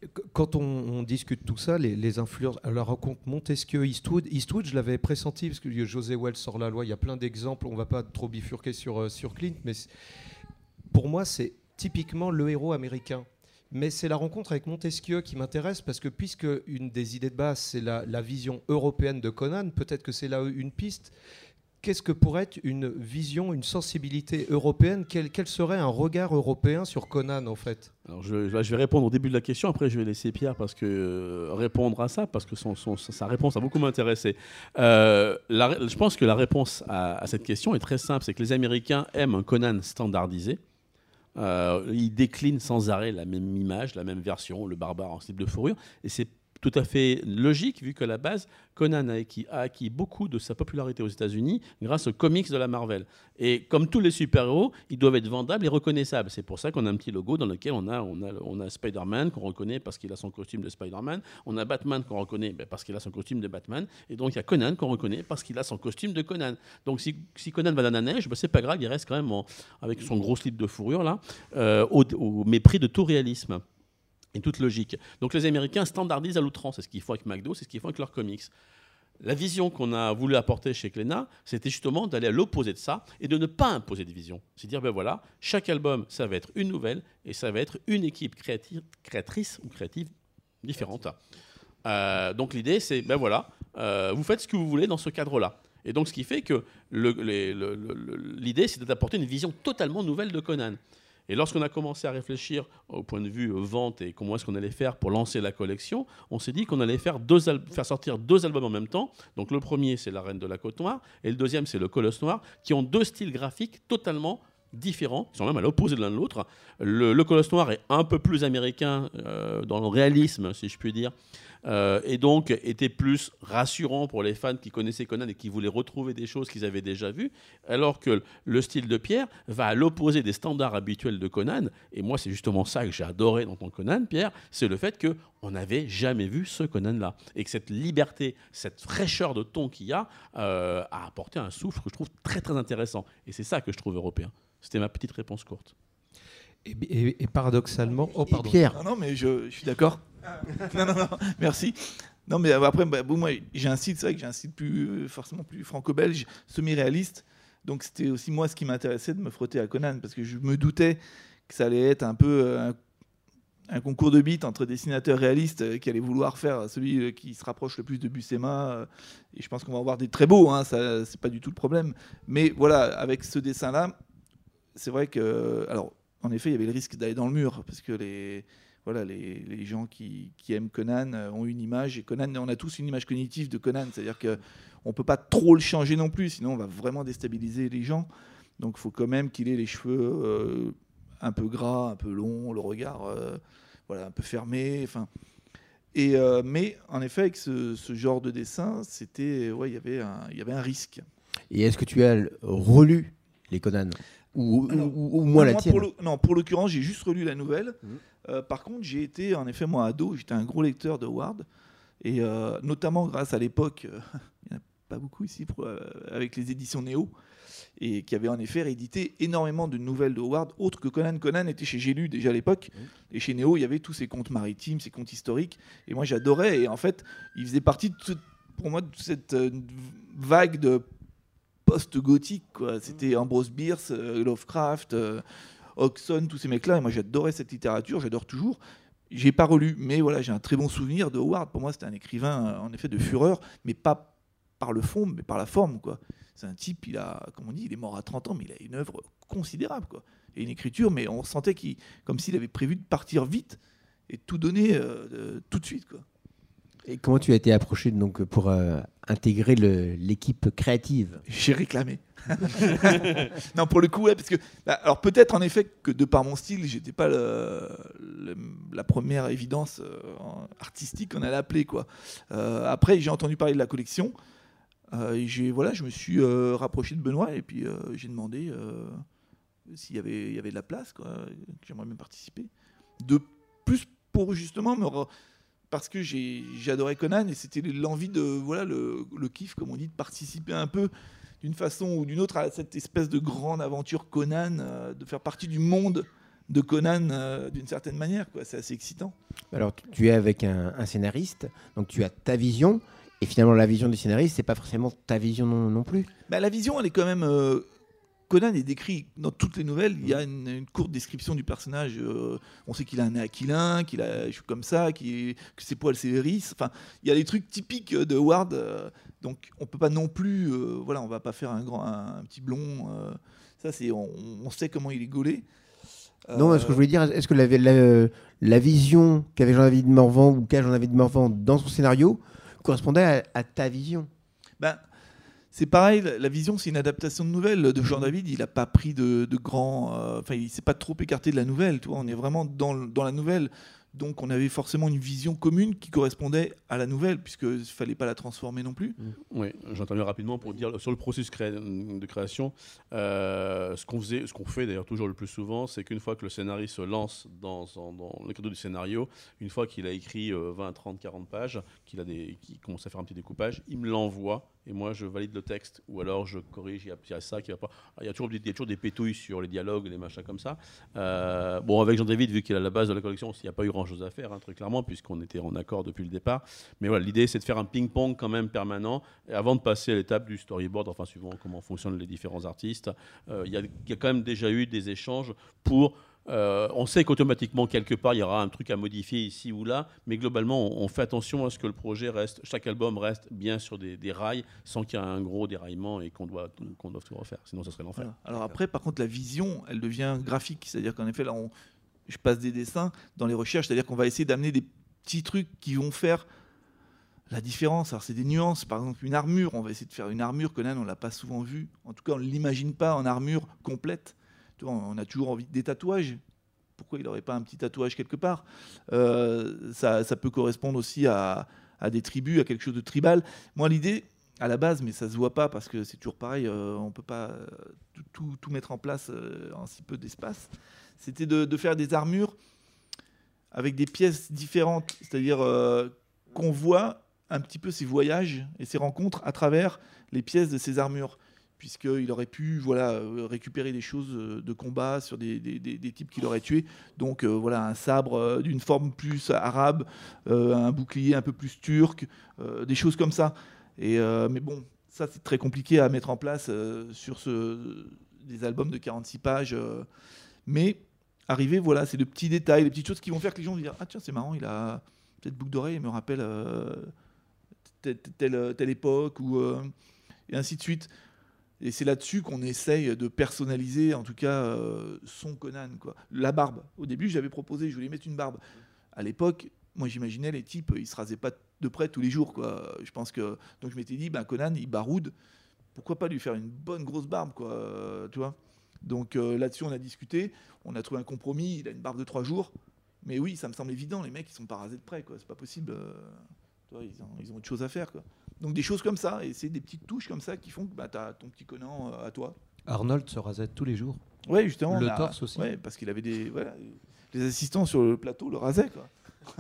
Qu- Quand on, on discute tout ça, les, les influences, la rencontre Montesquieu, Eastwood, Eastwood, je l'avais pressenti parce que José Wells sort la loi. Il y a plein d'exemples. On va pas trop bifurquer sur euh, sur Clint, mais pour moi, c'est typiquement le héros américain. Mais c'est la rencontre avec Montesquieu qui m'intéresse parce que puisque une des idées de base c'est la vision européenne de Conan, peut-être que c'est là une piste. Qu'est-ce que pourrait être une vision, une sensibilité européenne? Quel, serait un regard européen sur Conan en fait? Alors je, vais répondre au début de la question, après je vais laisser Pierre parce que, euh, répondre à ça, parce que sa réponse a beaucoup m'intéressé. Euh, je pense que la réponse à, à cette question est très simple, c'est que les Américains aiment un Conan standardisé. Euh, ils déclinent sans arrêt la même image, la même version, le barbare en slip de fourrure, et c'est tout à fait logique vu qu'à la base, Conan a acquis, beaucoup de sa popularité aux États-Unis grâce aux comics de la Marvel. Et comme tous les super-héros, ils doivent être vendables et reconnaissables. C'est pour ça qu'on a un petit logo dans lequel on a, Spider-Man qu'on reconnaît parce qu'il a son costume de Spider-Man. On a Batman qu'on reconnaît ben, parce qu'il a son costume de Batman. Et donc il y a Conan qu'on reconnaît parce qu'il a son costume de Conan. Donc si, Conan va dans la neige, ben, c'est pas grave, il reste quand même avec son gros slip de fourrure là, euh, au mépris de tout réalisme et toute logique. Donc les Américains standardisent à l'outrance. C'est ce qu'ils font avec McDo, c'est ce qu'ils font avec leurs comics. La vision qu'on a voulu apporter chez Glénat, c'était justement d'aller à l'opposé de ça et de ne pas imposer de vision. C'est dire, ben voilà, chaque album, ça va être une nouvelle et ça va être une équipe créative, créatrice ou créative différente. Euh, donc l'idée, c'est, ben voilà, euh, vous faites ce que vous voulez dans ce cadre-là. Et donc ce qui fait que le- les- le- le- le- l'idée, c'est d'apporter une vision totalement nouvelle de Conan. Et lorsqu'on a commencé à réfléchir au point de vue euh, vente et comment est-ce qu'on allait faire pour lancer la collection, on s'est dit qu'on allait faire, sortir deux albums en même temps. Donc le premier, c'est La Reine de la Côte Noire, et le deuxième, c'est Le Colosse Noir, qui ont deux styles graphiques totalement différents, ils sont même à l'opposé de l'un de l'autre. Le, le Colosse Noir est un peu plus américain euh, dans le réalisme, si je puis dire, euh, et donc était plus rassurant pour les fans qui connaissaient Conan et qui voulaient retrouver des choses qu'ils avaient déjà vues, alors que le style de Pierre va à l'opposé des standards habituels de Conan. Et moi, c'est justement ça que j'ai adoré dans ton Conan, Pierre, c'est le fait que on n'avait jamais vu ce Conan-là et que cette liberté, cette fraîcheur de ton qu'il y a, euh, a apporté un souffle que je trouve très très intéressant. Et c'est ça que je trouve européen. C'était ma petite réponse courte. et, et- et paradoxalement, oh Et pardon. Pierre, Non, non, mais je, je suis d'accord. [laughs] non, non, non, merci. Non, mais après, bah, bon, moi, j'ai un style, c'est vrai que j'ai un style plus, euh, forcément plus franco-belge, semi-réaliste. Donc, c'était aussi moi ce qui m'intéressait de me frotter à Conan, parce que je me doutais que ça allait être un peu euh, un, concours de beats entre dessinateurs réalistes euh, qui allaient vouloir faire celui qui se rapproche le plus de Buscema. et je pense qu'on va avoir des très beaux, hein, ça, c'est pas du tout le problème. Mais voilà, avec ce dessin-là, c'est vrai que, alors, en effet, il y avait le risque d'aller dans le mur, parce que les, voilà, les, les gens qui, qui aiment Conan euh, ont une image, et Conan, on a tous une image cognitive de Conan, c'est-à-dire que on peut pas trop le changer non plus, sinon on va vraiment déstabiliser les gens. Donc, il faut quand même qu'il ait les cheveux euh, un peu gras, un peu longs, le regard, euh, voilà, un peu fermé, enfin. Et euh, mais en effet, avec ce, ce genre de dessin, c'était, ouais, il y avait un, il y avait un risque. et est-ce que tu as relu les Conan? Ou, Alors, ou- ou moins la moi, tienne? pour le- non, pour l'occurrence, j'ai juste relu la nouvelle. Mhm. Euh, par contre, j'ai été, en effet, moi, ado, j'étais un gros lecteur de Howard. Et euh, notamment grâce à l'époque, euh, [laughs] il n'y en a pas beaucoup ici, pour, avec les éditions Néo, et qui avait en effet réédité énormément de nouvelles de Howard, autres que Conan. Conan était chez J'ai lu déjà à l'époque. Et chez Néo, il y avait tous ces contes maritimes, ces contes historiques. Et moi, j'adorais. Et en fait, il faisait partie, de toute- pour moi, de cette vague de post-gothique. quoi. C'était Ambrose Bierce, Lovecraft, Hodgson, tous ces mecs-là. Et moi, j'adorais cette littérature, j'adore toujours. J'ai pas relu, mais voilà, j'ai un très bon souvenir de Howard. Pour moi, c'était un écrivain, euh, en effet, de fureur, mais pas par le fond, mais par la forme. quoi. C'est un type, il a, comme on dit, il est mort à 30 ans, mais il a une œuvre considérable. quoi. Et une écriture, mais on sentait qu'il, comme s'il avait prévu de partir vite et de tout donner euh, tout de suite. Quoi. Et comment tu as été approché donc, pour euh, intégrer l'équipe créative? J'ai réclamé. [laughs] non, pour le coup, ouais, parce que. bah, alors, peut-être en effet que de par mon style, j'étais pas la première évidence euh, artistique, on allait appeler, quoi. Euh, après, j'ai entendu parler de la collection. euh, j'ai, voilà, je me suis rapproché de Benoît et puis j'ai demandé s'il y avait, de la place, quoi, j'aimerais même participer. De plus pour justement parce que j'adorais Conan et c'était l'envie de voilà le kiff comme on dit de participer un peu d'une façon ou d'une autre à cette espèce de grande aventure Conan euh, de faire partie du monde de Conan euh, d'une certaine manière quoi c'est assez excitant Alors, tu- es avec un, un scénariste, donc tu as ta vision, et finalement, la vision du scénariste, c'est pas forcément ta vision non, non plus. Bah, la vision elle est quand même euh, Conan est décrit dans toutes les nouvelles. Il y a une, une courte description du personnage euh, on sait qu'il a un nez aquilin qu'il a je suis comme ça qu'il que ses poils c'est hérissent enfin il y a les trucs typiques de Ward euh, donc on peut pas non plus euh, voilà on va pas faire un grand un, un petit blond euh, ça c'est on, on sait comment il est gaulé. Non, ce que je voulais dire, est-ce que la, la, la vision qu'avait Jean-David Morvan ou qu'a Jean-David Morvan dans son scénario correspondait à, à ta vision? Ben, c'est pareil, la vision, c'est une adaptation de nouvelle de Jean David. Il n'a pas pris de, de grands. euh, Enfin, il s'est pas trop écarté de la nouvelle. Tu vois, on est vraiment dans, dans la nouvelle. Donc, on avait forcément une vision commune qui correspondait à la nouvelle, puisqu'il ne fallait pas la transformer non plus. Oui, j'interviens rapidement pour dire sur le processus de création. euh, ce qu'on faisait, ce qu'on fait d'ailleurs toujours le plus souvent, c'est qu'une fois que le scénariste se lance dans, dans, le cadre du scénario, une fois qu'il a écrit euh, 20, 30, 40 pages, qu'il a qu'il commence à faire un petit découpage, il me l'envoie et moi je valide le texte ou alors je corrige. Il y a, a ça qui va pas. Il y a toujours, des- il y a toujours des pétouilles sur les dialogues, les machins comme ça. Euh, bon, avec Jean-David, vu qu'il à la base de la collection, il n'y a pas eu grand-chose à faire, hein, très clairement, puisqu'on était en accord depuis le départ. Mais voilà, l'idée, c'est de faire un ping-pong quand même permanent avant de passer à l'étape du storyboard, enfin, suivant comment fonctionnent les différents artistes. euh, a, il y a quand même déjà eu des échanges pour. Euh, on sait qu'automatiquement, quelque part, il y aura un truc à modifier ici ou là, mais globalement, on, fait attention à ce que le projet reste, chaque album reste bien sur des, rails, sans qu'il y ait un gros déraillement et qu'on doit, tout refaire. Sinon, ça serait l'enfer. Alors après, par contre, la vision, elle devient graphique. C'est-à-dire qu'en effet, là, on, je passe des dessins dans les recherches. C'est-à-dire qu'on va essayer d'amener des petits trucs qui vont faire la différence. Alors, c'est des nuances. Par exemple, une armure. On va essayer de faire une armure. Conan, on l'a pas souvent vu. En tout cas, on ne l'imagine pas en armure complète. On a toujours envie des tatouages. Pourquoi il n'aurait pas un petit tatouage quelque part? Euh, ça, peut correspondre aussi à, des tribus, à quelque chose de tribal. Moi, l'idée, à la base, mais ça se voit pas parce que c'est toujours pareil, euh, on peut pas euh, tout, mettre en place euh, en si peu d'espace. C'était de, faire des armures avec des pièces différentes, c'est-à-dire qu'on voit un petit peu ses voyages et ses rencontres à travers les pièces de ces armures, puisqu'il aurait pu voilà, euh, récupérer des choses euh, de combat sur des, des- des- des types qu'il aurait tués. Donc euh, voilà, un sabre d'une forme plus arabe, un bouclier un peu plus turc, des choses comme ça. Et, mais bon, ça c'est très compliqué à mettre en place sur ce, des albums de 46 pages. mais arriver, voilà, c'est de petits détails, les petites choses qui vont faire que les gens vont dire Ah tiens, c'est marrant, il a cette boucle d'oreille, il me rappelle telle, telle, telle époque, ou, et ainsi de suite. Et c'est là-dessus qu'on essaye de personnaliser, en tout cas, euh, son Conan. Quoi. La barbe. Au début, j'avais proposé, je voulais mettre une barbe. À l'époque, moi, j'imaginais les types, ils se rasaient pas de près tous les jours. Quoi. Je pense que donc je m'étais dit, ben Conan, il baroude. Pourquoi pas lui faire une bonne grosse barbe, quoi, euh, tu vois Donc euh, là-dessus, on a discuté, on a trouvé un compromis. Il a une barbe de trois jours. Mais oui, ça me semble évident. Les mecs, ils sont pas rasés de près, quoi. C'est pas possible. ils, ont, ils ont autre chose à faire, quoi. Donc des choses comme ça, et c'est des petites touches comme ça qui font que bah, tu as ton petit Conan euh, à toi. Arnold se rasait tous les jours. Ouais, justement. Le a- torse aussi. Ouais, parce qu'il avait des. Voilà, les assistants sur le plateau le rasaient, quoi.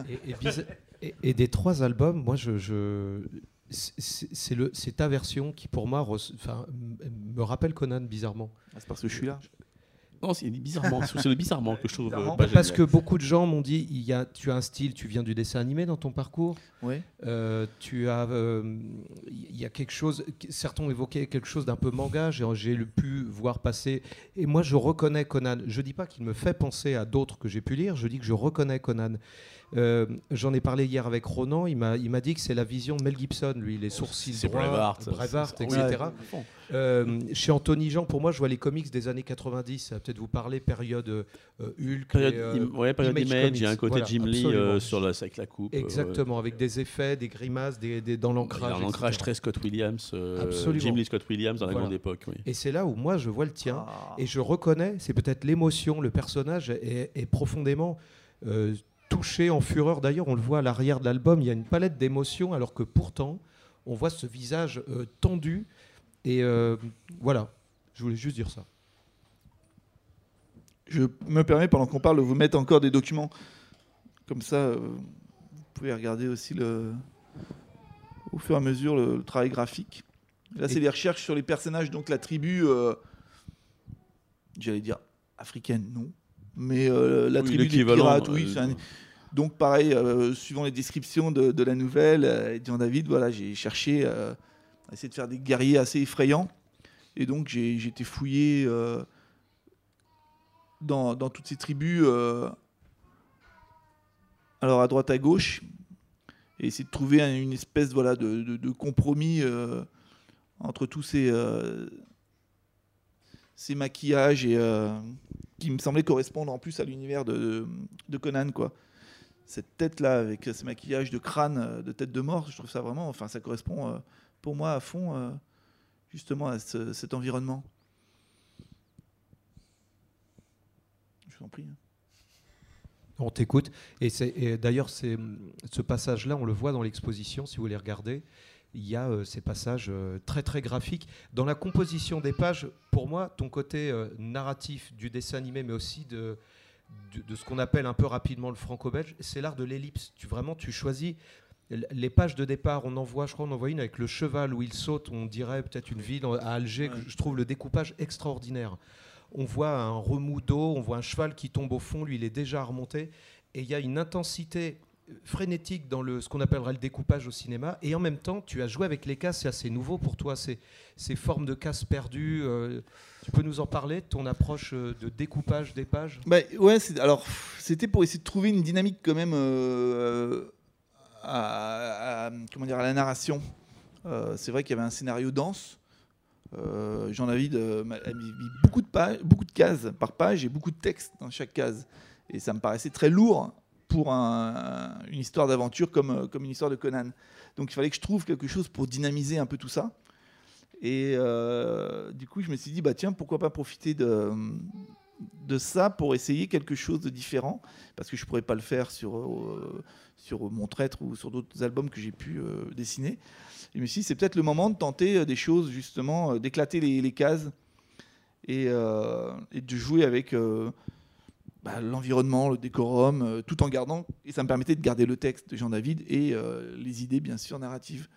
Et, et bizar- et- et des trois albums, moi, je, je- c'est c'est le- c'est ta version qui, pour moi, me rappelle Conan bizarrement. Ah, C'est parce que je suis là. Non, c'est bizarrement. c'est le bizarrement que je trouve. euh, Bizarrement. pas Parce que beaucoup de gens m'ont dit, il y a, tu as un style, tu viens du dessin animé dans ton parcours. Ouais. Euh, tu as, euh, il y a quelque chose. Certains ont évoqué quelque chose d'un peu manga. J'ai, j'ai le pu voir passer. Et moi, je reconnais Conan. Je dis pas qu'il me fait penser à d'autres que j'ai pu lire. Je dis que je reconnais Conan. Euh, j'en ai parlé hier avec Ronan. Il m'a, il m'a dit que c'est la vision de Mel Gibson, lui, les sourcils C'est droits. Braveheart, c'est- etc. Ouais. Euh, chez Anthony Jean, pour moi, je vois les comics des années 90. Ça va peut-être vous parler période euh, Hulk. Période, et, euh, im- ouais, période Image Image, il y a un côté Voilà, Jim Lee euh, sur la, avec la coupe. Exactement, avec des effets, des grimaces, des, des- dans l'ancrage. a un ancrage etc. très Scott Williams, euh, Absolument. Jim Lee Scott Williams dans la Voilà. grande époque. Oui. Et c'est là où moi je vois le tien. Ah. Et je reconnais, c'est peut-être l'émotion, le personnage est, est profondément euh, touché en fureur. D'ailleurs, on le voit à l'arrière de l'album, il y a une palette d'émotions, alors que pourtant, on voit ce visage euh, tendu. Et euh, voilà, je voulais juste dire ça. Je me permets, pendant qu'on parle, de vous mettre encore des documents. Comme ça, euh, vous pouvez regarder aussi le, au fur et à mesure le, le travail graphique. Là, c'est des recherches sur les personnages, donc la tribu, j'allais dire africaine, non. Mais euh, la Oui, tribu des pirates, oui. un- Donc pareil, euh, suivant les descriptions de, de la nouvelle, euh, Jean David, voilà, j'ai cherché à essayer de faire des guerriers assez effrayants. Et donc j'ai été fouillé dans, dans toutes ces tribus, alors à droite à gauche, et essayer de trouver un- une espèce voilà, de, de- de compromis entre tous ces, ces maquillages et, qui me semblaient correspondre en plus à l'univers de, Conan. Quoi. Cette tête-là, avec ce maquillage de crâne, euh, de tête de mort, je trouve ça vraiment, enfin ça correspond euh, pour moi à fond euh, justement à ce- cet environnement. Je vous en prie. hein. On t'écoute. Et, et d'ailleurs, ce passage-là, on le voit dans l'exposition, si vous voulez regarder. Il y a euh, ces passages euh, très très graphiques. Dans la composition des pages, pour moi, ton côté euh, narratif du dessin animé, mais aussi de, de, de ce qu'on appelle un peu rapidement le franco-belge, c'est l'art de l'ellipse. Tu, vraiment, tu choisis les pages de départ. On en voit, je crois, on en voit une avec le cheval où il saute. On dirait peut-être une ville à Alger. que. Je trouve le découpage extraordinaire. On voit un remous d'eau, on voit un cheval qui tombe au fond, lui il est déjà remonté, et il y a une intensité frénétique dans le, ce qu'on appellerait le découpage au cinéma, et en même temps tu as joué avec les cases, c'est assez nouveau pour toi, ces, ces formes de cases perdues, euh, tu peux nous en parler, ton approche euh, de découpage des pages? Bah, ouais, alors c'était pour essayer de trouver une dynamique quand même euh, à, comment dire, à la narration. C'est vrai qu'il y avait un scénario dense. Jean-David euh, m'a a mis beaucoup de, pages, beaucoup de cases par page et beaucoup de texte dans chaque case. Et ça me paraissait très lourd pour un- une histoire d'aventure comme, euh, comme une histoire de Conan. Donc il fallait que je trouve quelque chose pour dynamiser un peu tout ça. Et euh, du coup, je me suis dit, bah tiens, pourquoi pas profiter de, de ça pour essayer quelque chose de différent, parce que je pourrais pas le faire sur, euh, sur Mon Traître ou sur d'autres albums que j'ai pu euh, dessiner. Et je me suis dit, c'est peut-être le moment de tenter des choses, justement, d'éclater les, cases et, de jouer avec bah, l'environnement, le décorum, euh, tout en gardant, et ça me permettait de garder le texte de Jean-David et euh, les idées, bien sûr, narratives.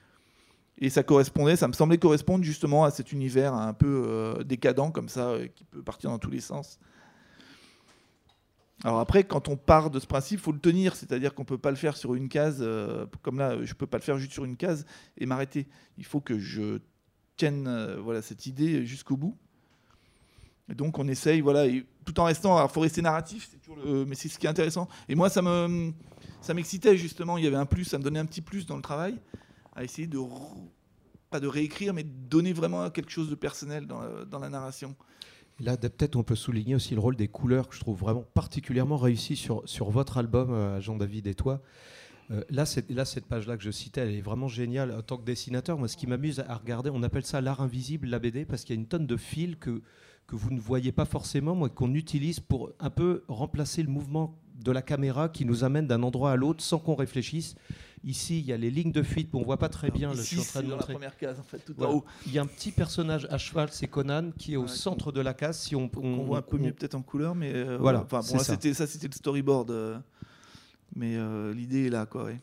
Et ça correspondait, ça me semblait correspondre justement à cet univers un peu euh, décadent comme ça, qui peut partir dans tous les sens. Alors après, quand on part de ce principe, faut le tenir, c'est-à-dire qu'on peut pas le faire sur une case, comme là, je peux pas le faire juste sur une case et m'arrêter. Il faut que je tienne voilà cette idée jusqu'au bout. Et donc on essaye, voilà, tout en restant, alors faut rester narratif, le- mais c'est ce qui est intéressant. Et moi, ça me, ça m'excitait justement. Il y avait un plus, ça me donnait un petit plus dans le travail, à essayer de pas de réécrire, mais de donner vraiment quelque chose de personnel dans la, dans la narration. Là, peut-être on peut souligner aussi le rôle des couleurs que je trouve vraiment particulièrement réussi sur, sur votre album, euh, Jean-David et toi. Euh, là, là, cette page-là que je citais, elle est vraiment géniale. En tant que dessinateur, moi, ce qui m'amuse à regarder, on appelle ça l'art invisible, la BD, parce qu'il y a une tonne de fils que, que vous ne voyez pas forcément, moi, qu'on utilise pour un peu remplacer le mouvement de la caméra qui nous amène d'un endroit à l'autre sans qu'on réfléchisse. Ici, il y a les lignes de fuite. Bon, on voit pas très bien. Là, je ici, suis en train de dans la première case, en fait, tout Voilà. en haut. Il y a un petit personnage à cheval, c'est Conan, qui est au Ouais, centre de la case. Si on, on- On voit un peu on- mieux peut-être en couleur, mais euh, Voilà, Enfin, bon, là, ça. c'était ça, c'était le storyboard. euh, mais euh, l'idée est là, quoi. ouais.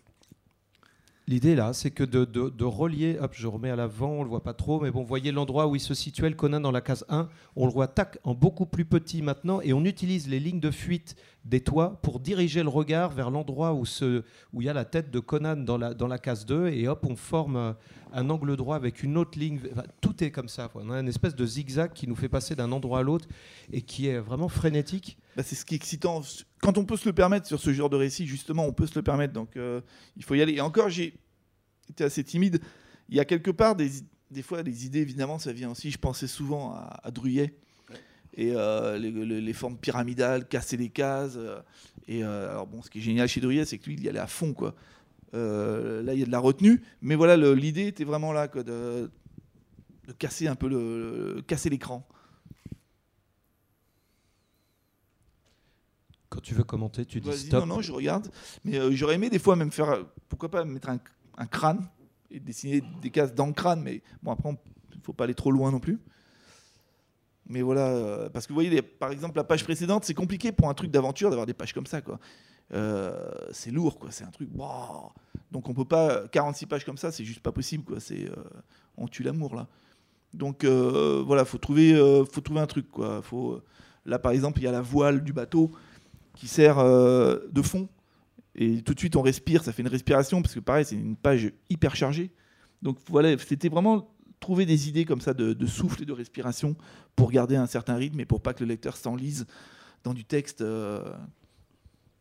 L'idée là, c'est que de, relier, hop, je remets à l'avant, on le voit pas trop, mais bon, vous voyez l'endroit où il se situait le Conan dans la case 1, on le voit tac en beaucoup plus petit maintenant, et on utilise les lignes de fuite des toits pour diriger le regard vers l'endroit où, il y a la tête de Conan dans la, case 2, et hop, on forme un angle droit avec une autre ligne. Tout est comme ça. On a une espèce de zigzag qui nous fait passer d'un endroit à l'autre et qui est vraiment frénétique. Bah, c'est ce qui est excitant. Quand on peut se le permettre sur ce genre de récit, justement, on peut se le permettre. Donc, euh, il faut y aller. Et encore, j'ai été assez timide. Il y a quelque part des, des fois des idées, évidemment, ça vient aussi. Je pensais souvent à, à Druyet et euh, les, les- les formes pyramidales, casser les cases. euh, et euh, alors bon, ce qui est génial chez Druyet, c'est que lui, il y allait à fond, quoi. Là, il y a de la retenue, mais voilà, l'idée était vraiment là, quoi, de, de casser un peu le, le- casser l'écran. Quand tu veux commenter, tu dis stop. Non, non, je regarde. Mais euh, j'aurais aimé des fois même faire, euh, pourquoi pas mettre un, un crâne et dessiner des cases dans le crâne. Mais bon, après, il ne faut pas aller trop loin non plus. Mais voilà, euh, parce que vous voyez, par exemple, la page précédente, c'est compliqué pour un truc d'aventure d'avoir des pages comme ça. Euh, c'est lourd, quoi. C'est un truc. Donc on peut pas 46 pages comme ça, c'est juste pas possible, quoi. C'est euh, on tue l'amour là. Donc voilà, faut trouver, faut trouver un truc, quoi. Là, par exemple, il y a la voile du bateau qui sert de fond. Et tout de suite, on respire, ça fait une respiration, parce que pareil, c'est une page hyper chargée. Donc voilà, c'était vraiment trouver des idées comme ça de, de souffle et de respiration pour garder un certain rythme et pour pas que le lecteur s'enlise dans du texte, euh,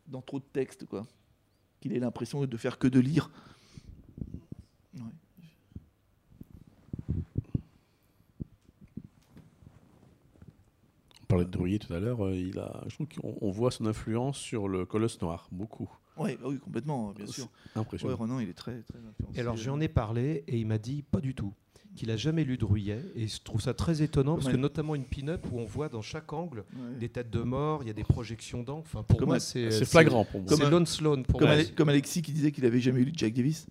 dans trop de texte, quoi. Qu'il ait l'impression de faire que de lire. Ouais. On parlait de Drouillet tout à l'heure, euh, il a, je trouve qu'on on voit son influence sur le Colosse Noir, beaucoup. Ouais, bah oui, complètement, bien sûr. Ouais, Impressionnant. Renan, il est très, très influencé. Et alors j'en ai parlé et il m'a dit pas du tout, qu'il a jamais lu Druyet et je trouve ça très étonnant parce Ouais. que notamment une pin-up où on voit dans chaque angle Ouais. des têtes de mort, il y a des projections d'encre. Enfin pour Comme moi c'est flagrant pour moi. C'est Lone Sloan pour Comme, moi. Ale- comme Alexis qui disait qu'il avait jamais lu Jack Davis.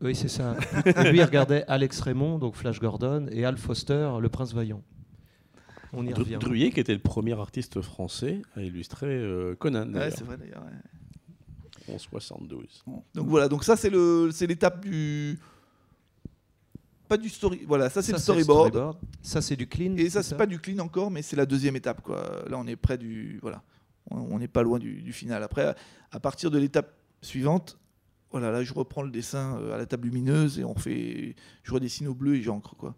Oui c'est ça. Et [laughs] lui il regardait Alex Raymond donc Flash Gordon et Al Foster le Prince Vaillant. On y revient. Drouillet, qui était le premier artiste français à illustrer euh, Conan, Ouais, c'est vrai d'ailleurs. ouais. en 72. Donc voilà, donc ça c'est le c'est l'étape du pas du story voilà, ça c'est le storyboard storyboard. Ça c'est du clean. et ça c'est pas du clean encore mais c'est la deuxième étape quoi. Là on est près du voilà. On n'est pas loin du, du final. Après à partir de l'étape suivante voilà, là je reprends le dessin euh, à la table lumineuse et on fait je redessine au bleu et j'encre quoi.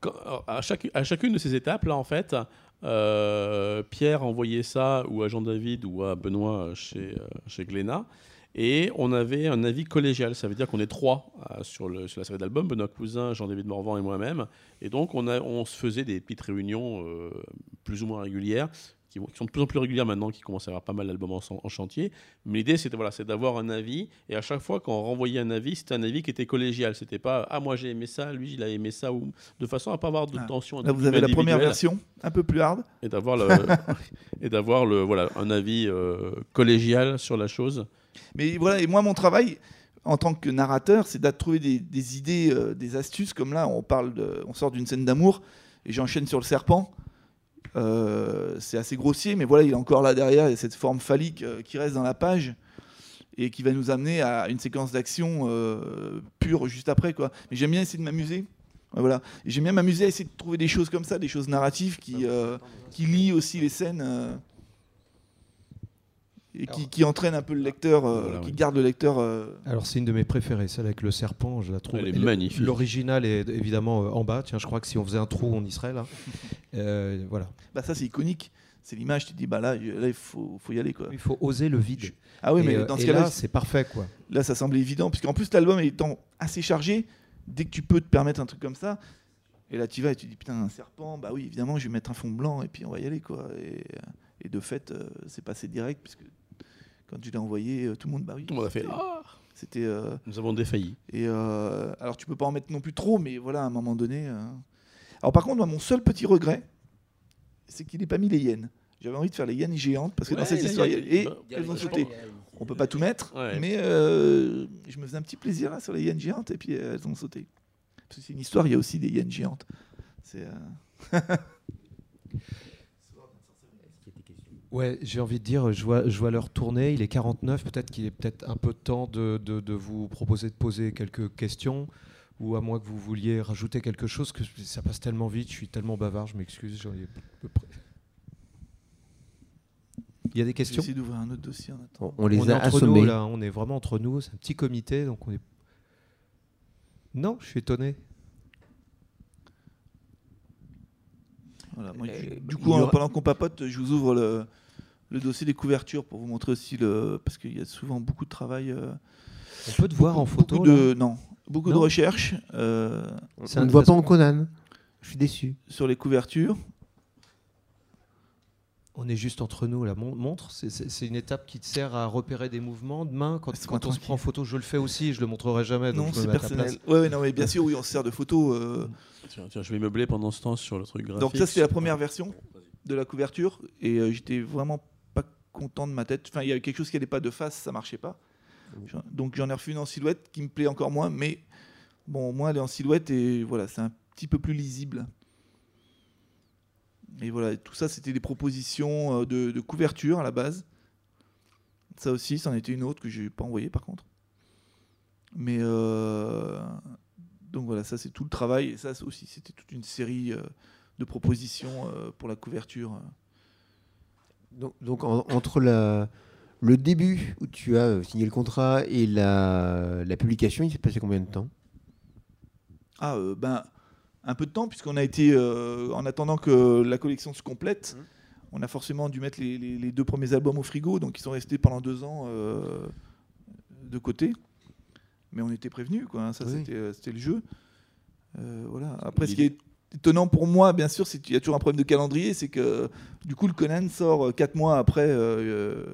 Quand- alors, à, chaque- à chacune de ces étapes, là, en fait, euh, Pierre envoyait ça ou à Jean-David ou à Benoît chez, euh, chez Glénat. Et on avait un avis collégial. Ça veut dire qu'on est trois euh, sur, le, sur la série d'albums, Benoît Cousin, Jean-David Morvan et moi-même. Et donc, on, se faisait des petites réunions euh, plus ou moins régulières, qui, sont de plus en plus régulières maintenant, qui commencent à avoir pas mal d'albums en, en chantier. Mais l'idée, c'était voilà, c'est d'avoir un avis. Et à chaque fois qu'on renvoyait un avis, c'était un avis qui était collégial. C'était pas ah moi j'ai aimé ça, lui il a aimé ça, ou de façon à pas avoir de Ah. tension. Là vous avez la première version un peu plus hard. et d'avoir le [laughs] et d'avoir le voilà un avis euh, collégial sur la chose. Mais voilà, et moi, mon travail en tant que narrateur, c'est de trouver des, des idées, euh, des astuces. Comme là, on parle, de, on sort d'une scène d'amour et j'enchaîne sur le serpent. Euh, c'est assez grossier, mais voilà, il est encore là derrière. Il y a cette forme phallique euh, qui reste dans la page et qui va nous amener à une séquence d'action euh, pure juste après, quoi. Mais j'aime bien essayer de m'amuser. Voilà. J'aime bien m'amuser à essayer de trouver des choses comme ça, des choses narratives qui, qui lient aussi les scènes et qui, entraînent un peu le lecteur, euh, Voilà, qui oui. garde le lecteur. euh, Alors c'est une de mes préférées, celle avec le serpent, je la trouve. Elle est elle- magnifique. L'original est évidemment euh, en bas. Tiens, je crois que si on faisait un trou, on y serait là. [laughs] Euh, voilà. bah ça c'est iconique. C'est l'image, tu te dis, bah là, là il faut, faut y aller. Quoi. Il faut oser le vide. Ah oui, Et, mais dans ce cas-là, là, c'est parfait quoi. là, ça semblait évident, puisqu'en plus, l'album étant assez chargé, dès que tu peux te permettre un truc comme ça, et là, tu vas et tu dis, putain, un serpent, bah oui, évidemment, je vais mettre un fond blanc, et puis on va y aller. quoi. Et, et de fait, euh, c'est passé direct, puisque quand je l'ai envoyé, euh, tout le monde, bah oui. Tout le monde a fait c'était- ah C'était. euh, nous avons défailli. Et euh, alors tu peux pas en mettre non plus trop, mais voilà, à un moment donné. euh. Alors par contre, moi, mon seul petit regret, c'est qu'il n'ait pas mis les hyènes. J'avais envie de faire les hyènes géantes parce que dans cette histoire, il y a- et elles ont sauté. On peut pas tout mettre, Ouais. mais je me faisais un petit plaisir là, sur les hyènes géantes et puis elles ont sauté. Parce que c'est une histoire, il y a aussi des hyènes géantes. C'est [laughs] Ouais, j'ai envie de dire, je vois, je vois l'heure tourner, il est 49, peut-être qu'il est peut-être un peu temps de, de- de vous proposer de poser quelques questions, ou à moins que vous vouliez rajouter quelque chose, que ça passe tellement vite, je suis tellement bavard, je m'excuse. Il y a des je vais questions? essayer d'ouvrir un autre dossier en attendant. On, on les On a entre assommés. nous, là, on est vraiment entre nous, c'est un petit comité, donc on est... Non, je suis étonné. Voilà, moi, Euh, je- bah, du coup, aura- pendant qu'on papote, je vous ouvre le, le dossier des couvertures pour vous montrer aussi le. Parce qu'il y a souvent beaucoup de travail. euh, On peut te voir en photo beaucoup de, non, beaucoup Non? de recherches euh, On C'est ne voit pas en Conan? Je suis déçu. sur les couvertures. On est juste entre nous, la mon- montre, c'est- c'est c'est une étape qui te sert à repérer des mouvements de main. Quand, quand on se prend en photo, je le fais aussi, je le montrerai jamais. donc non, c'est personnel. place. Ouais, non, mais bien sûr, oui, on se sert de photos. euh, Tiens, tiens, je vais meubler pendant ce temps sur le truc graphique. Donc ça, c'était la première version de la couverture et euh, j'étais vraiment pas content de ma tête. Enfin, il y avait quelque chose qui n'allait pas de face, ça marchait pas. Donc j'en ai refait une en silhouette qui me plaît encore moins, mais bon, au moins elle est en silhouette et voilà, c'est un petit peu plus lisible. Et voilà, tout ça, c'était des propositions euh, de, de couverture à la base. Ça aussi, c'en était une autre que j'ai pas envoyée par contre. Mais euh, donc voilà, ça c'est tout le travail. Et ça aussi, c'était toute une série euh, de propositions pour la couverture. Donc, donc, en- entre la, le début où tu as euh, signé le contrat et la, la publication, il s'est passé combien de temps? Ah, euh, ben, un peu de temps, puisqu'on a été, euh, en attendant que la collection se complète, Mhm. on a forcément dû mettre les, les- les deux premiers albums au frigo, donc ils sont restés pendant deux ans euh, de côté. Mais on était prévenus, quoi. hein, ça, Oui. c'était, le jeu. Voilà. Après, ce qui est étonnant pour moi, bien sûr, c'est qu'il y a toujours un problème de calendrier, c'est que du coup, le Conan sort euh, quatre mois après euh, euh,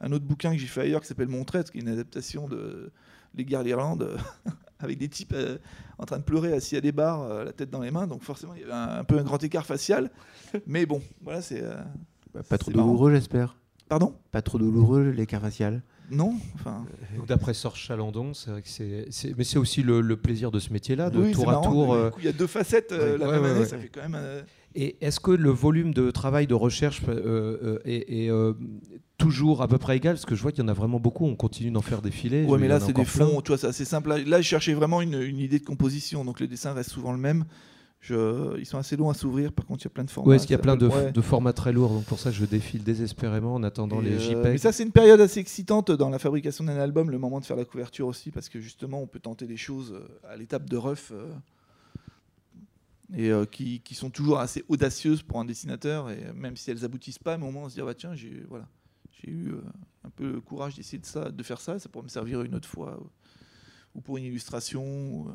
un autre bouquin que j'ai fait ailleurs qui s'appelle Mon Traître, qui est une adaptation de Les Guerres d'Irlande, [laughs] avec des types euh, en train de pleurer assis à des bars, euh, la tête dans les mains. Donc forcément, il y avait un, un peu un grand écart facial. Mais bon, voilà, c'est. euh, Bah, Pas trop douloureux, j'espère. Pardon? Pas trop douloureux, l'écart facial? Non Enfin. D'après Serge Chalandon, c'est vrai que c'est, mais c'est aussi le, le plaisir de ce métier-là, de oui, tour à tour. euh, il y a deux facettes euh, ouais, la ouais, même ouais, année, ouais. ça fait quand même. euh, Et est-ce que le volume de travail de recherche est, est, toujours à peu près égal? Parce que je vois qu'il y en a vraiment beaucoup, on continue d'en faire défiler. Ouais, Je- mais là, c'est des plein. fonds, tu vois, c'est assez simple. Là, là, je cherchais vraiment une, une idée de composition, donc le dessin reste souvent le même. Je, ils sont assez longs à s'ouvrir, par contre, il y a plein de formats. Ouais, est-ce qu'il y a plein de, s'appelle- ouais. de formats très lourds Donc pour ça, je défile désespérément en attendant Et, les euh, JPEG. mais ça, c'est une période assez excitante dans la fabrication d'un album, le moment de faire la couverture aussi, parce que justement, on peut tenter des choses euh, à l'étape de rough euh, et euh, qui, qui sont toujours assez audacieuses pour un dessinateur, et même si elles aboutissent pas, mais au moins on se dit, ah bah tiens, j'ai voilà, eu un peu le courage d'essayer de, ça, de faire ça, ça pourrait me servir une autre fois, ou pour une illustration. ou,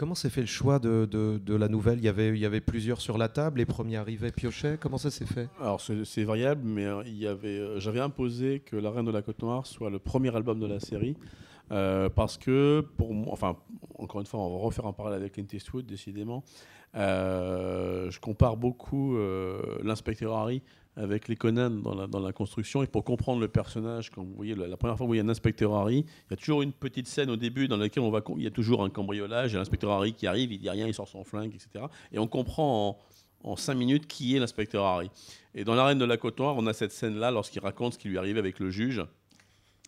Comment s'est fait le choix de, de- la nouvelle? Il y, avait, il y avait plusieurs sur la table, les premiers arrivaient, piochaient. Comment ça s'est fait? Alors c'est variable, mais euh, il y avait, euh, j'avais imposé que La Reine de la Côte Noire soit le premier album de la série. euh, parce que pour moi, enfin, encore une fois, on va refaire un parallèle avec Clint Eastwood, décidément. Je compare beaucoup l'inspecteur Harry avec les Conan dans la, construction. Et pour comprendre le personnage, quand vous voyez la, première fois où il y a un inspecteur Harry, il y a toujours une petite scène au début dans laquelle on va, il y a toujours un cambriolage, l'inspecteur Harry qui arrive, il dit rien, il sort son flingue, etc. Et on comprend en, en cinq minutes qui est l'inspecteur Harry. Et dans l'arène de la Côte Noire, on a cette scène-là lorsqu'il raconte ce qui lui arrive avec le juge.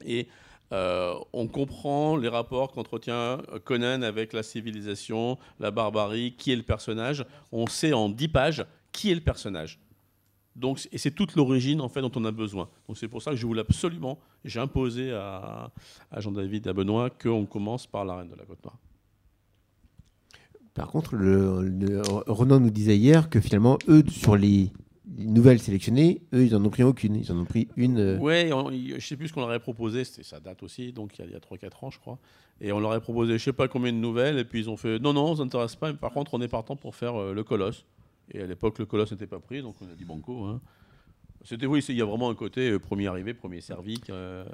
Et euh, on comprend les rapports qu'entretient Conan avec la civilisation, la barbarie, qui est le personnage. On sait en dix pages qui est le personnage. Donc, et c'est toute l'origine en fait dont on a besoin. Donc c'est pour ça que je voulais absolument, j'ai imposé à, à Jean-David et à Benoît qu'on commence par la reine de la Côte Noire. Par contre, le, le- Renan nous disait hier que finalement, eux, sur les nouvelles sélectionnées, eux, ils en ont pris aucune. Ils en ont pris une. euh, on- il- je sais plus ce qu'on leur avait proposé, ça date aussi, donc il y a, a 3-4 ans, je crois. Et on leur avait proposé je sais pas combien de nouvelles, et puis ils ont fait non, non, ça ne s'intéresse pas, mais par contre, on est partant pour faire euh, le Colosse. Et à l'époque, le Colosse n'était pas pris, donc on a dit banco. Hein. C'était oui, il y a vraiment un côté euh, premier arrivé, premier servi. euh,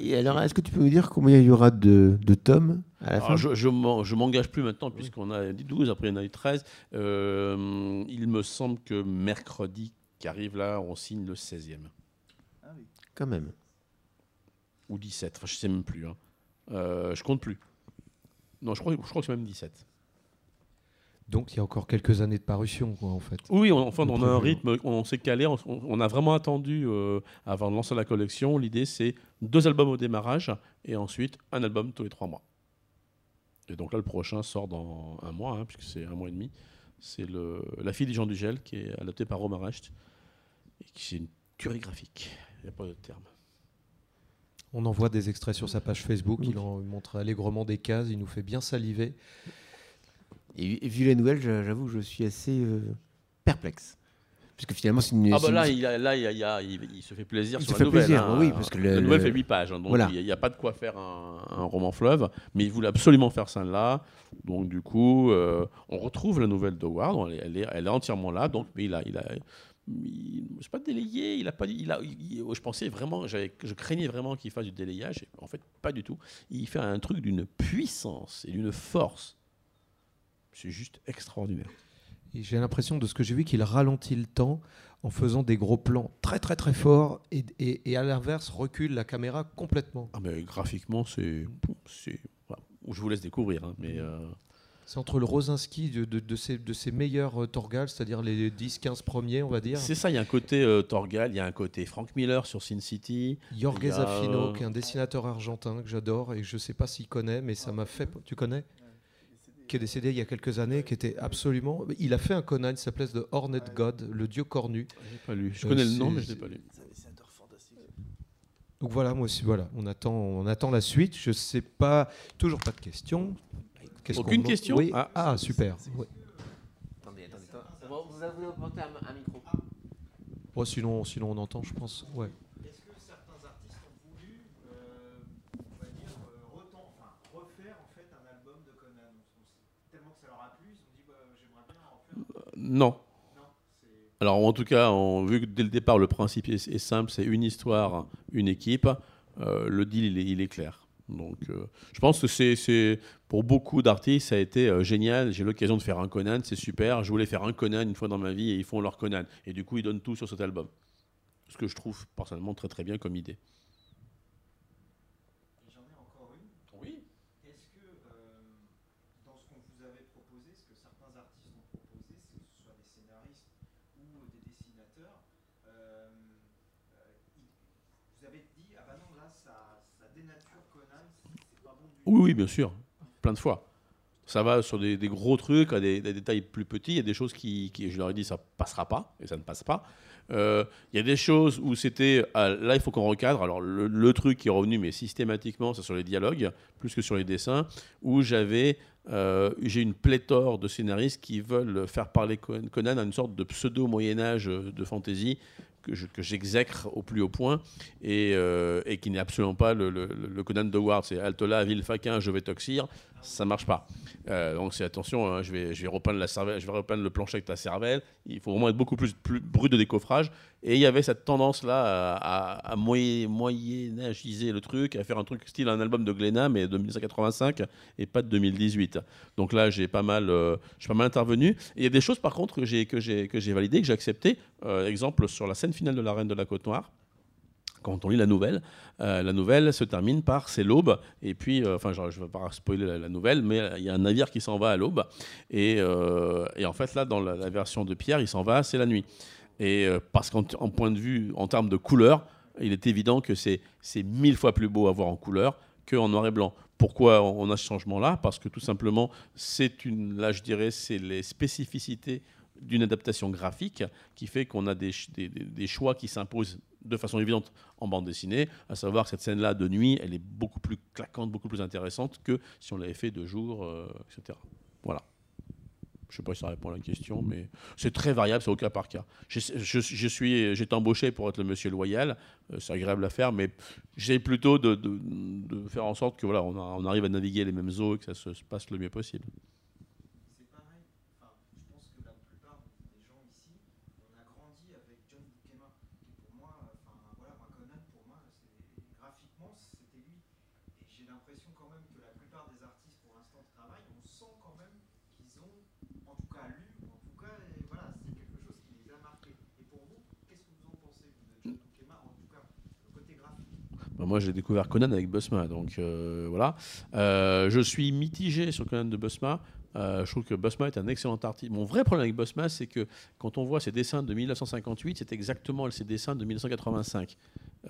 Et alors, est-ce que tu peux nous dire combien il y aura de, de tomes à la fin? alors, je je m'engage plus maintenant, puisqu'on a dit 12, après il y en a eu 13. Euh, il me semble que mercredi qui arrive là, on signe le 16e. Quand même. ou 17. Enfin, je sais même plus. Hein. Euh, je compte plus. Non, je crois, je crois que c'est même 17. Donc il y a encore quelques années de parution, quoi, en fait. Oui, on, enfin, on a un prévu. rythme, on s'est calé, on, on a vraiment attendu euh, avant de lancer la collection. L'idée, c'est deux albums au démarrage et ensuite un album tous les trois mois. Et donc là, le prochain sort dans un mois, hein, puisque c'est un mois et demi. C'est La fille des gens du gel, qui est adaptée par Romain Recht, et qui est une tuerie graphique. Il n'y a pas de terme. On envoie des extraits sur sa page Facebook, il en montre allègrement des cases, il nous fait bien saliver. Et, et vu les nouvelles, j'a- j'avoue, je suis assez euh, perplexe. Puisque finalement, c'est une. Ah bah là, une- il, a- là, il, a- il il- se fait plaisir Il sur se la fait nouvelle. plaisir, hein. oui, parce que le- la nouvelle le- fait 8 pages, hein, donc Voilà. il n'y a, pas de quoi faire un, un roman fleuve, mais il voulait absolument faire ça là. Donc du coup, euh, on retrouve la nouvelle de Ward, elle, est- elle est, elle est entièrement là, donc mais il a, il a, c'est pas délayé, il a pas, il a, il- je pensais vraiment, je craignais vraiment qu'il fasse du délayage, en fait pas du tout. Il fait un truc d'une puissance et d'une force, c'est juste extraordinaire. J'ai l'impression de ce que j'ai vu qu'il ralentit le temps en faisant des gros plans très très très forts et, et- et à l'inverse recule la caméra complètement. Ah mais graphiquement, c'est, c'est, voilà. je vous laisse découvrir, hein, mais. euh, C'est entre le Rosinski de, de, de ses, de ses meilleurs euh, Torgal, c'est-à-dire les 10-15 premiers, on va dire. C'est ça, il y a un côté euh, Torgal, il y a un côté Frank Miller sur Sin City. Jorge Zafino, euh, qui est un dessinateur argentin que j'adore et je sais pas s'il connaît, mais ça m'a fait. Tu connais? Qui est décédé il y a quelques années, qui était absolument. Il a fait un Conan, il s'appelait The Hornet God, le dieu cornu. J'ai pas lu. Je Euh, connais le nom, mais je l'ai pas lu. Donc voilà, moi aussi, voilà, on attend, on attend la suite. Je sais pas, toujours pas de questions. Aucune question Oui. Ah. Ah, super. Oui. Attendez, attendez. Vous avez apporté un, micro. Oh, sinon, sinon on entend, je pense. Ouais. Est-ce que certains artistes ont voulu, euh, on va dire, euh, retent- enfin, refaire en fait un album de Conan Tellement que ça leur a plu, ils se sont dit bah, j'aimerais bien en faire. Non. Alors en tout cas, on, vu que dès le départ le principe est, est simple, c'est une histoire, une équipe. euh, le deal il est, il est clair. Donc euh, je pense que c'est, pour beaucoup d'artistes ça a été euh, génial. J'ai eu l'occasion de faire un Conan, c'est super. Je voulais faire un Conan une fois dans ma vie et ils font leur Conan. Et du coup ils donnent tout sur cet album. Ce que je trouve personnellement très très bien comme idée. Et j'en ai encore une. Oui. Est-ce que euh, dans ce qu'on vous avait proposé, ce que certains artistes ont proposé, c'est que ce soit des scénaristes ou des dessinateurs, euh, euh, vous avez dit ah bah non là ça, ça dénature Conan, c'est pas bon du tout. Oui, oui, bien sûr, plein de fois. Ça va sur des, gros trucs, à des, des détails plus petits. Il y a des choses qui, je leur ai dit, ça passera pas, et ça ne passe pas. Euh, Il y a des choses où c'était, ah, là, il faut qu'on recadre. Alors, le, truc qui est revenu, mais systématiquement, c'est sur les dialogues, plus que sur les dessins, où j'avais, euh, j'ai une pléthore de scénaristes qui veulent faire parler Con- Conan à une sorte de pseudo Moyen-Âge de fantasy que je- que j'exècre au plus haut point et, euh, qui n'est absolument pas le, Conan de Ward. C'est Altola, ville faquin, je vais toxir. Ça marche pas. Euh, donc c'est attention, hein, je, vais, je, vais repeindre la cervelle, je vais repeindre le plancher avec ta cervelle. Il faut vraiment être beaucoup plus, plus brut de décoffrage. Et il y avait cette tendance-là à, à, à moyen- le truc, à faire un truc style un album de Glénat, mais de 1985 et pas de 2018. Donc là, j'ai pas mal, euh, j'ai pas mal intervenu. Il y a des choses, par contre, que j'ai, que j'ai, que j'ai validées, que j'ai acceptées. Euh, exemple, sur la scène finale de La Reine de la Côte Noire, quand on lit la nouvelle, euh, la nouvelle se termine par c'est l'aube, et puis, euh, enfin, je ne vais pas spoiler la, nouvelle, mais il y a un navire qui s'en va à l'aube, et, euh, en fait, là, dans la, version de Pierre, il s'en va, c'est la nuit. Et parce qu'en en point de vue, en termes de couleur, il est évident que c'est mille fois plus beau à voir en couleur qu'en noir et blanc. Pourquoi on a ce changement-là? Parce que tout simplement, c'est là je dirais, c'est les spécificités d'une adaptation graphique qui fait qu'on a des choix qui s'imposent de façon évidente en bande dessinée, à savoir que cette scène-là de nuit, elle est beaucoup plus claquante, beaucoup plus intéressante que si on l'avait fait de jour, euh, etc. Voilà. Je ne sais pas si ça répond à la question, mais c'est très variable, c'est au cas par cas. Je, je, suis, j'ai été embauché pour être le monsieur loyal, euh, c'est agréable à faire, mais j'ai plutôt de, faire en sorte que voilà, on, arrive à naviguer les mêmes eaux et que ça se passe le mieux possible. C'est pareil. Enfin, je pense que la plupart des gens ici, on a grandi avec John Buscema. qui pour moi, euh, enfin voilà, moi Conan, pour moi, c'est graphiquement, c'était lui. Et j'ai l'impression quand même que la plupart des artistes pour l'instant qui travaillent, on sent quand même qu'ils ont, en tout cas lu, ou en tout cas, euh, voilà, c'est quelque chose qui les a marqués. Et pour vous, qu'est-ce que vous en pensez vous, de John Buscema, en tout cas, le côté graphique Bah, Bah, Moi, j'ai découvert Conan avec Busma, donc euh, voilà. Euh, je suis mitigé sur Conan de Busma. Euh, je trouve que Busma est un excellent artiste. Mon vrai problème avec Busma, c'est que quand on voit ses dessins de 1958, c'est exactement ses dessins de 1985.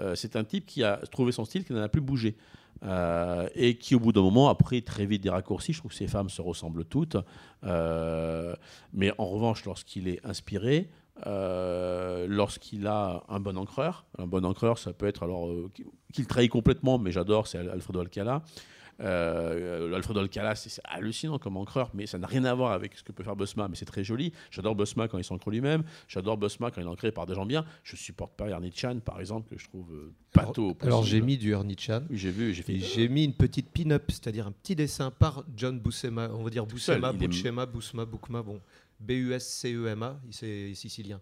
Euh, c'est un type qui a trouvé son style, qui n'en a plus bougé. Et qui, au bout d'un moment, a pris très vite des raccourcis. Je trouve que ces femmes se ressemblent toutes. Mais en revanche, lorsqu'il est inspiré, euh, lorsqu'il a un bon encreur, un bon encreur, ça peut être alors euh, qu'il trahit complètement, mais j'adore, c'est Al- Alfredo Alcala. Euh, Alfredo Alcala, c'est hallucinant comme encreur, mais ça n'a rien à voir avec ce que peut faire Busma, mais c'est très joli. J'adore Busma quand il s'encre lui-même, j'adore Busma quand il est ancré par des gens bien. Je supporte pas Ernie Chan, par exemple, que je trouve pato. Alors j'ai mis du Ernie Chan. Oui, j'ai vu, j'ai fait. J'ai mis une petite pin-up, c'est-à-dire un petit dessin par John Buscema. On va dire Buscema, Buscema, Busma, Boukma, bon. B-U-S-C-E-M-A, c'est c'est sicilien.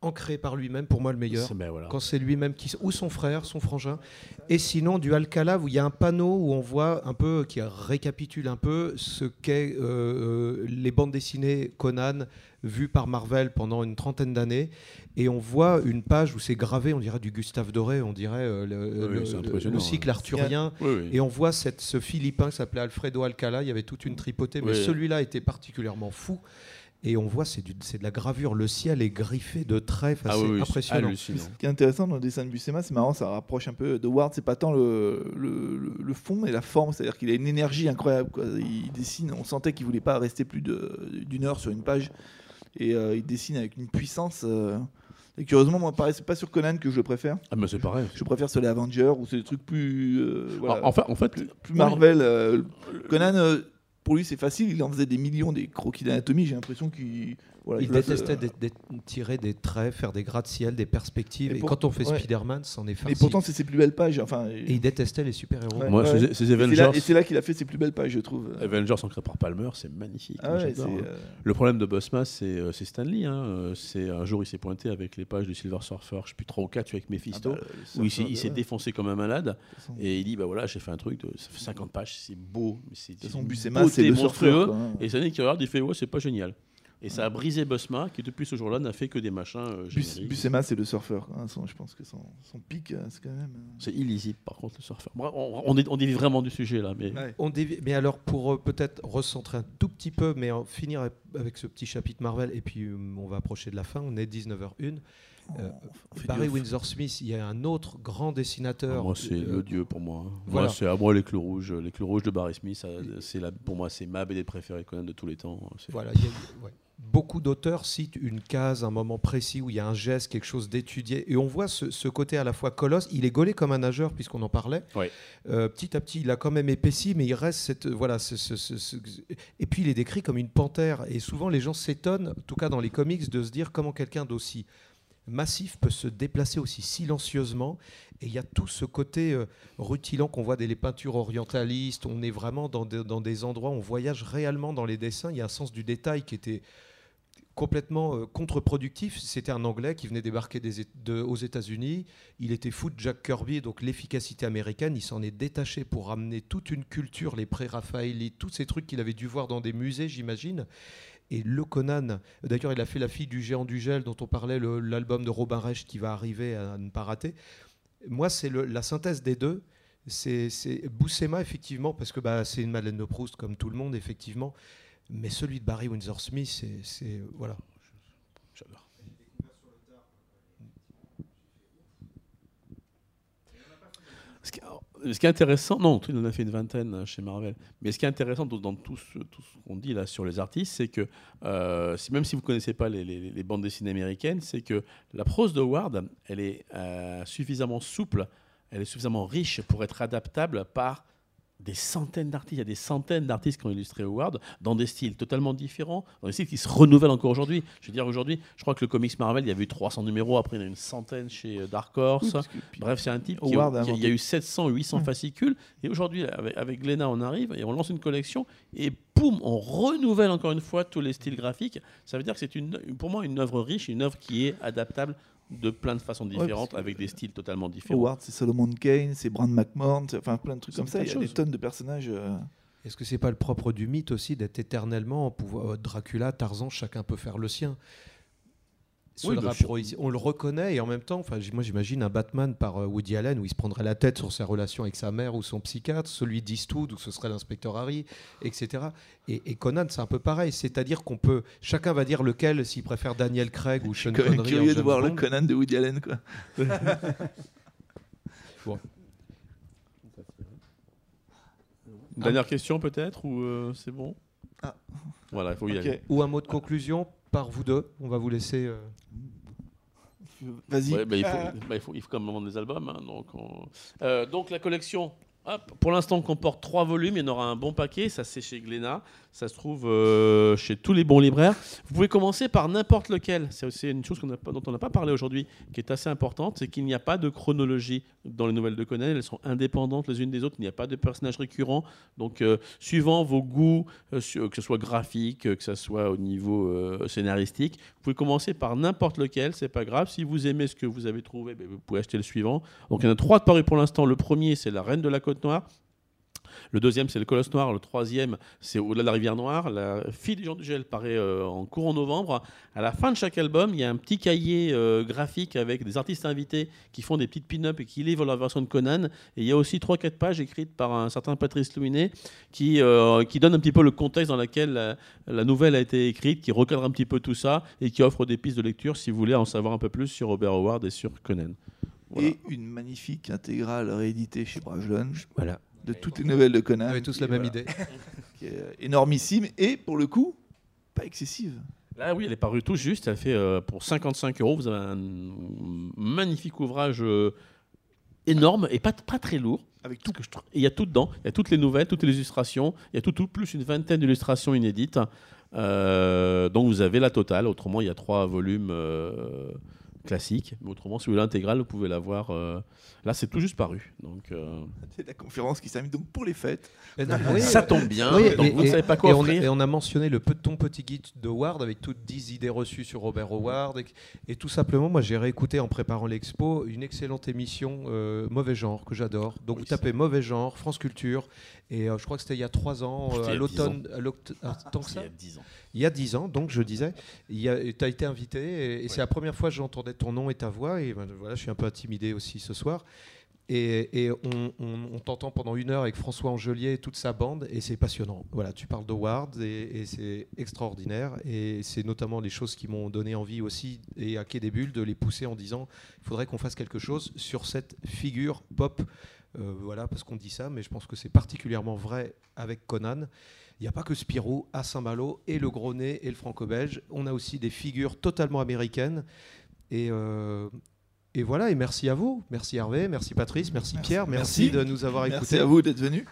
Ancré par lui-même, pour moi le meilleur. Ben voilà. Quand c'est lui-même qui. Ou son frère, son frangin. Et sinon, du Alcala, où il y a un panneau où on voit un peu, qui récapitule un peu ce qu'est euh, euh, les bandes dessinées Conan vues par Marvel pendant une trentaine d'années. Et on voit une page où c'est gravé, on dirait du Gustave Doré, on dirait euh, le, Oui, cycle arthurien. Oui, oui. Et on voit cette, ce Philippin qui s'appelait Alfredo Alcala. Il y avait toute une tripotée, mais celui-là était particulièrement fou. Et on voit, c'est de la gravure. Le ciel est griffé de traits. Enfin, Ah c'est oui, oui, c'est impressionnant. hallucinant. Ce qui est intéressant dans le dessin de Buscema, c'est marrant, ça rapproche un peu de Ward. C'est pas tant le, le, le- le fond, mais la forme. C'est-à-dire qu'il a une énergie incroyable. quoi. Il dessine, on sentait qu'il voulait pas rester plus d'une heure sur une page. Et euh, il dessine avec une puissance. euh, Et curieusement, moi, pareil, c'est pas sur Conan que je le préfère. Ah, mais c'est pareil. Je préfère sur les Avengers ou c'est des trucs plus. euh, voilà, Alors, en fait, en fait plus, plus Marvel. euh, Conan, euh, pour lui, c'est facile. Il en faisait des millions des croquis d'anatomie. J'ai l'impression qu'il. Voilà, Il détestait des- tirer des traits, faire des gratte-ciel, des perspectives. Et, pour- quand on fait ouais. Spider-Man, c'en est Mais facile. pourtant, c'est ses plus belles pages. Enfin, Et il détestait les super-héros. Ouais. Moi, Et c'est là- Avengers, Et c'est là qu'il a fait ses plus belles pages, je trouve. Avengers ancrés par Palmer, c'est magnifique. Ah ouais, hein. euh, Le problème de Busma, c'est euh, c'est Stanley. Hein. Euh, C'est un jour, il s'est pointé avec les pages du Silver Surfer, je sais plus 3 ou 4, avec Mephisto, ah bah, le où il s'est ouais, défoncé comme un malade. Et il dit bah voilà, j'ai fait un truc, de, ça fait 50 pages, c'est beau, mais c'est le hein. Et Stanley qui regarde, il fait ouais, c'est pas génial. Et ça a brisé Busma, qui depuis ce jour-là n'a fait que des machins euh, Bus- génériques. Buscema, c'est le surfeur. hein, son- je pense que son, son pic, euh, c'est quand même. euh, C'est illisible, par contre, le surfeur. Bref, on, on, est- on dévie vraiment du sujet là, mais ouais. On dévie- Mais alors, pour euh, peut-être recentrer un tout petit peu, mais en finir avec- ce petit chapitre Marvel, et puis euh, on va approcher de la fin, on est 19h01. Euh, On fait Barry du- Windsor Smith, il y a un autre grand dessinateur. moi c'est euh, le dieu pour moi. hein. voilà. Moi c'est à moi les clous rouges, les clous rouges de Barry Smith, ça, c'est la, pour moi c'est ma BD préférée Conan de tous les temps. C'est- Voilà, il y a- ouais. Beaucoup d'auteurs citent une case, un moment précis où il y a un geste, quelque chose d'étudié. Et on voit ce, ce côté à la fois colosse. Il est gaulé comme un nageur, puisqu'on en parlait. Euh, petit à petit, il a quand même épaissi, mais il reste cette. Voilà, ce- Et puis, il est décrit comme une panthère. Et souvent, les gens s'étonnent, en tout cas dans les comics, de se dire comment quelqu'un d'aussi massif peut se déplacer aussi silencieusement. Et il y a tout ce côté euh, rutilant qu'on voit dans les peintures orientalistes. On est vraiment dans, des- dans des endroits, on voyage réellement dans les dessins. Il y a un sens du détail qui était complètement euh, contre-productif. C'était un Anglais qui venait débarquer aux États-Unis. Il était fou de Jack Kirby, donc l'efficacité américaine. Il s'en est détaché pour ramener toute une culture, les pré-raphaélites, tous ces trucs qu'il avait dû voir dans des musées, j'imagine. Et le Conan, d'ailleurs, il a fait La fille du géant du gel, dont on parlait, l'album de Robin Reich qui va arriver à ne pas rater. Moi, c'est la synthèse des deux. C'est c'est Boussema, effectivement, parce que bah, c'est une Madeleine de Proust, comme tout le monde, effectivement. Mais celui de Barry Windsor Smith, c'est-. Voilà. J'adore. Ce qui, est intéressant, non, il en a fait une vingtaine hein, chez Marvel. Mais ce qui est intéressant dans, tout ce, qu'on dit là sur les artistes, c'est que euh, même si vous connaissez pas les bandes dessinées américaines, c'est que la prose de Ward, elle est euh, suffisamment souple, elle est suffisamment riche pour être adaptable par des centaines d'artistes. Il y a des centaines d'artistes qui ont illustré Howard dans des styles totalement différents, dans des styles qui se renouvellent encore aujourd'hui. Je veux dire, aujourd'hui, je crois que le comics Marvel, il y avait eu 300 numéros, après il y en a une centaine chez euh, Dark Horse. Oui, que Bref, c'est un type qui a il y a eu 700 800 Mm. fascicules. Et aujourd'hui, avec, avec Glénat, on arrive et on lance une collection. Et boum, on renouvelle encore une fois tous les styles graphiques. Ça veut dire que c'est une, pour moi une œuvre riche, une œuvre qui est adaptable de plein de façons différentes, que- avec des styles totalement différents. Howard, c'est Solomon Kane, c'est Brand McMahon, enfin plein de trucs comme ça. Il y a des choses. tonnes de personnages. euh, Est-ce que c'est pas le propre du mythe aussi d'être éternellement en pouvoir euh, Dracula, Tarzan, chacun peut faire le sien? Oui, le on le reconnaît et en même temps, enfin, moi j'imagine un Batman par euh, Woody Allen où il se prendrait la tête sur sa relation avec sa mère ou son psychiatre, celui d'Eastwood où ce serait l'inspecteur Harry, etc. Et, et Conan, c'est un peu pareil, c'est-à-dire qu'on peut, chacun va dire lequel, s'il préfère Daniel Craig ou Sean Connery. curieux de voir le. Conan de Woody Allen. Quoi. [laughs] Une Dernière question peut-être ou euh, c'est bon? Ah. Voilà, il faut y Ok. aller. Ou un mot de conclusion? Par vous deux. On va vous laisser. euh, Vas-y. Ouais, bah, il, faut, bah, il, faut, il faut quand même vendre des albums. hein, donc, on- Euh, donc la collection, hop, pour l'instant, comporte trois volumes. Il y en aura un bon paquet. Ça, c'est chez Glénat. Ça se trouve euh, chez tous les bons libraires. Vous pouvez commencer par n'importe lequel. C'est aussi une chose dont on n'a pas parlé aujourd'hui, qui est assez importante. C'est qu'il n'y a pas de chronologie dans les nouvelles de Conan. Elles sont indépendantes les unes des autres. Il n'y a pas de personnages récurrents. Donc, euh, suivant vos goûts, euh, que ce soit graphique, que ce soit au niveau scénaristique, vous pouvez commencer par n'importe lequel, c'est pas grave. Si vous aimez ce que vous avez trouvé, ben, vous pouvez acheter le suivant. Donc il y en a trois de parus pour l'instant. Le premier, c'est La Reine de la Côte Noire. Le deuxième, c'est le Colosse Noir. Le troisième, c'est Au-delà de la rivière Noire. La fille du Jean du Gel paraît euh, en courant novembre. À la fin de chaque album, il y a un petit cahier euh, graphique avec des artistes invités qui font des petites pin-up et qui livrent leur version de Conan. Et il y a aussi 3-4 pages écrites par un certain Patrice Louinet qui, euh, qui donne un petit peu le contexte dans lequel la, la nouvelle a été écrite, qui recadre un petit peu tout ça et qui offre des pistes de lecture si vous voulez en savoir un peu plus sur Robert Howard et sur Conan. Voilà. Et une magnifique intégrale rééditée chez Brajlon Voilà. De toutes les nouvelles de Conan. On avait tous la même voilà, idée. [laughs] qui est énormissime et pour le coup, pas excessive. Là, oui, elle est parue tout juste. Elle fait euh, pour 55 euros. Vous avez un magnifique ouvrage euh, énorme et pas, pas très lourd. Avec tout. Que je trouve- et il y a tout dedans. Il y a toutes les nouvelles, toutes les illustrations. Il y a tout, tout plus une vingtaine d'illustrations inédites. Euh, donc vous avez la totale. Autrement, il y a trois volumes classiques. Mais autrement, si vous voulez l'intégrale, vous pouvez l'avoir. euh, Là, c'est tout juste paru. Donc euh, C'est la conférence qui s'amuse donc pour les fêtes. Et non, oui, ça tombe bien. Oui, donc et- vous ne savez pas quoi et on, offrir. et on a mentionné le ton petit guide de Ward avec toutes 10 idées reçues sur Robert Howard. Et, et tout simplement, moi j'ai réécouté en préparant l'expo une excellente émission euh, Mauvais Genre que j'adore. Donc Oui, vous tapez Mauvais Genre, France Culture. Et euh, je crois que c'était il y a 3 ans, à a l'automne. à ah, tant que Il y a 10 ans. Il y a 10 ans, donc je disais. Tu as été invité et, et Ouais. c'est la première fois que j'entendais ton nom et ta voix. Et ben, voilà, je suis un peu intimidé aussi ce soir. Et, et on, on- on t'entend pendant une heure avec François Angelier et toute sa bande, et c'est passionnant. Voilà, tu parles de Ward et, et c'est extraordinaire. Et c'est notamment les choses qui m'ont donné envie aussi, et à Quai des Bulles, de les pousser en disant il faudrait qu'on fasse quelque chose sur cette figure pop. Euh, voilà, parce qu'on dit ça, mais je pense que c'est particulièrement vrai avec Conan. Il n'y a pas que Spirou à Saint-Malo et le Gros Nez et le Franco-Belge. On a aussi des figures totalement américaines. Et, euh, et voilà, et merci à vous. Merci Hervé, merci Patrice, merci, Merci. Pierre, merci, Merci. de nous avoir Merci écoutés. à vous d'être venus.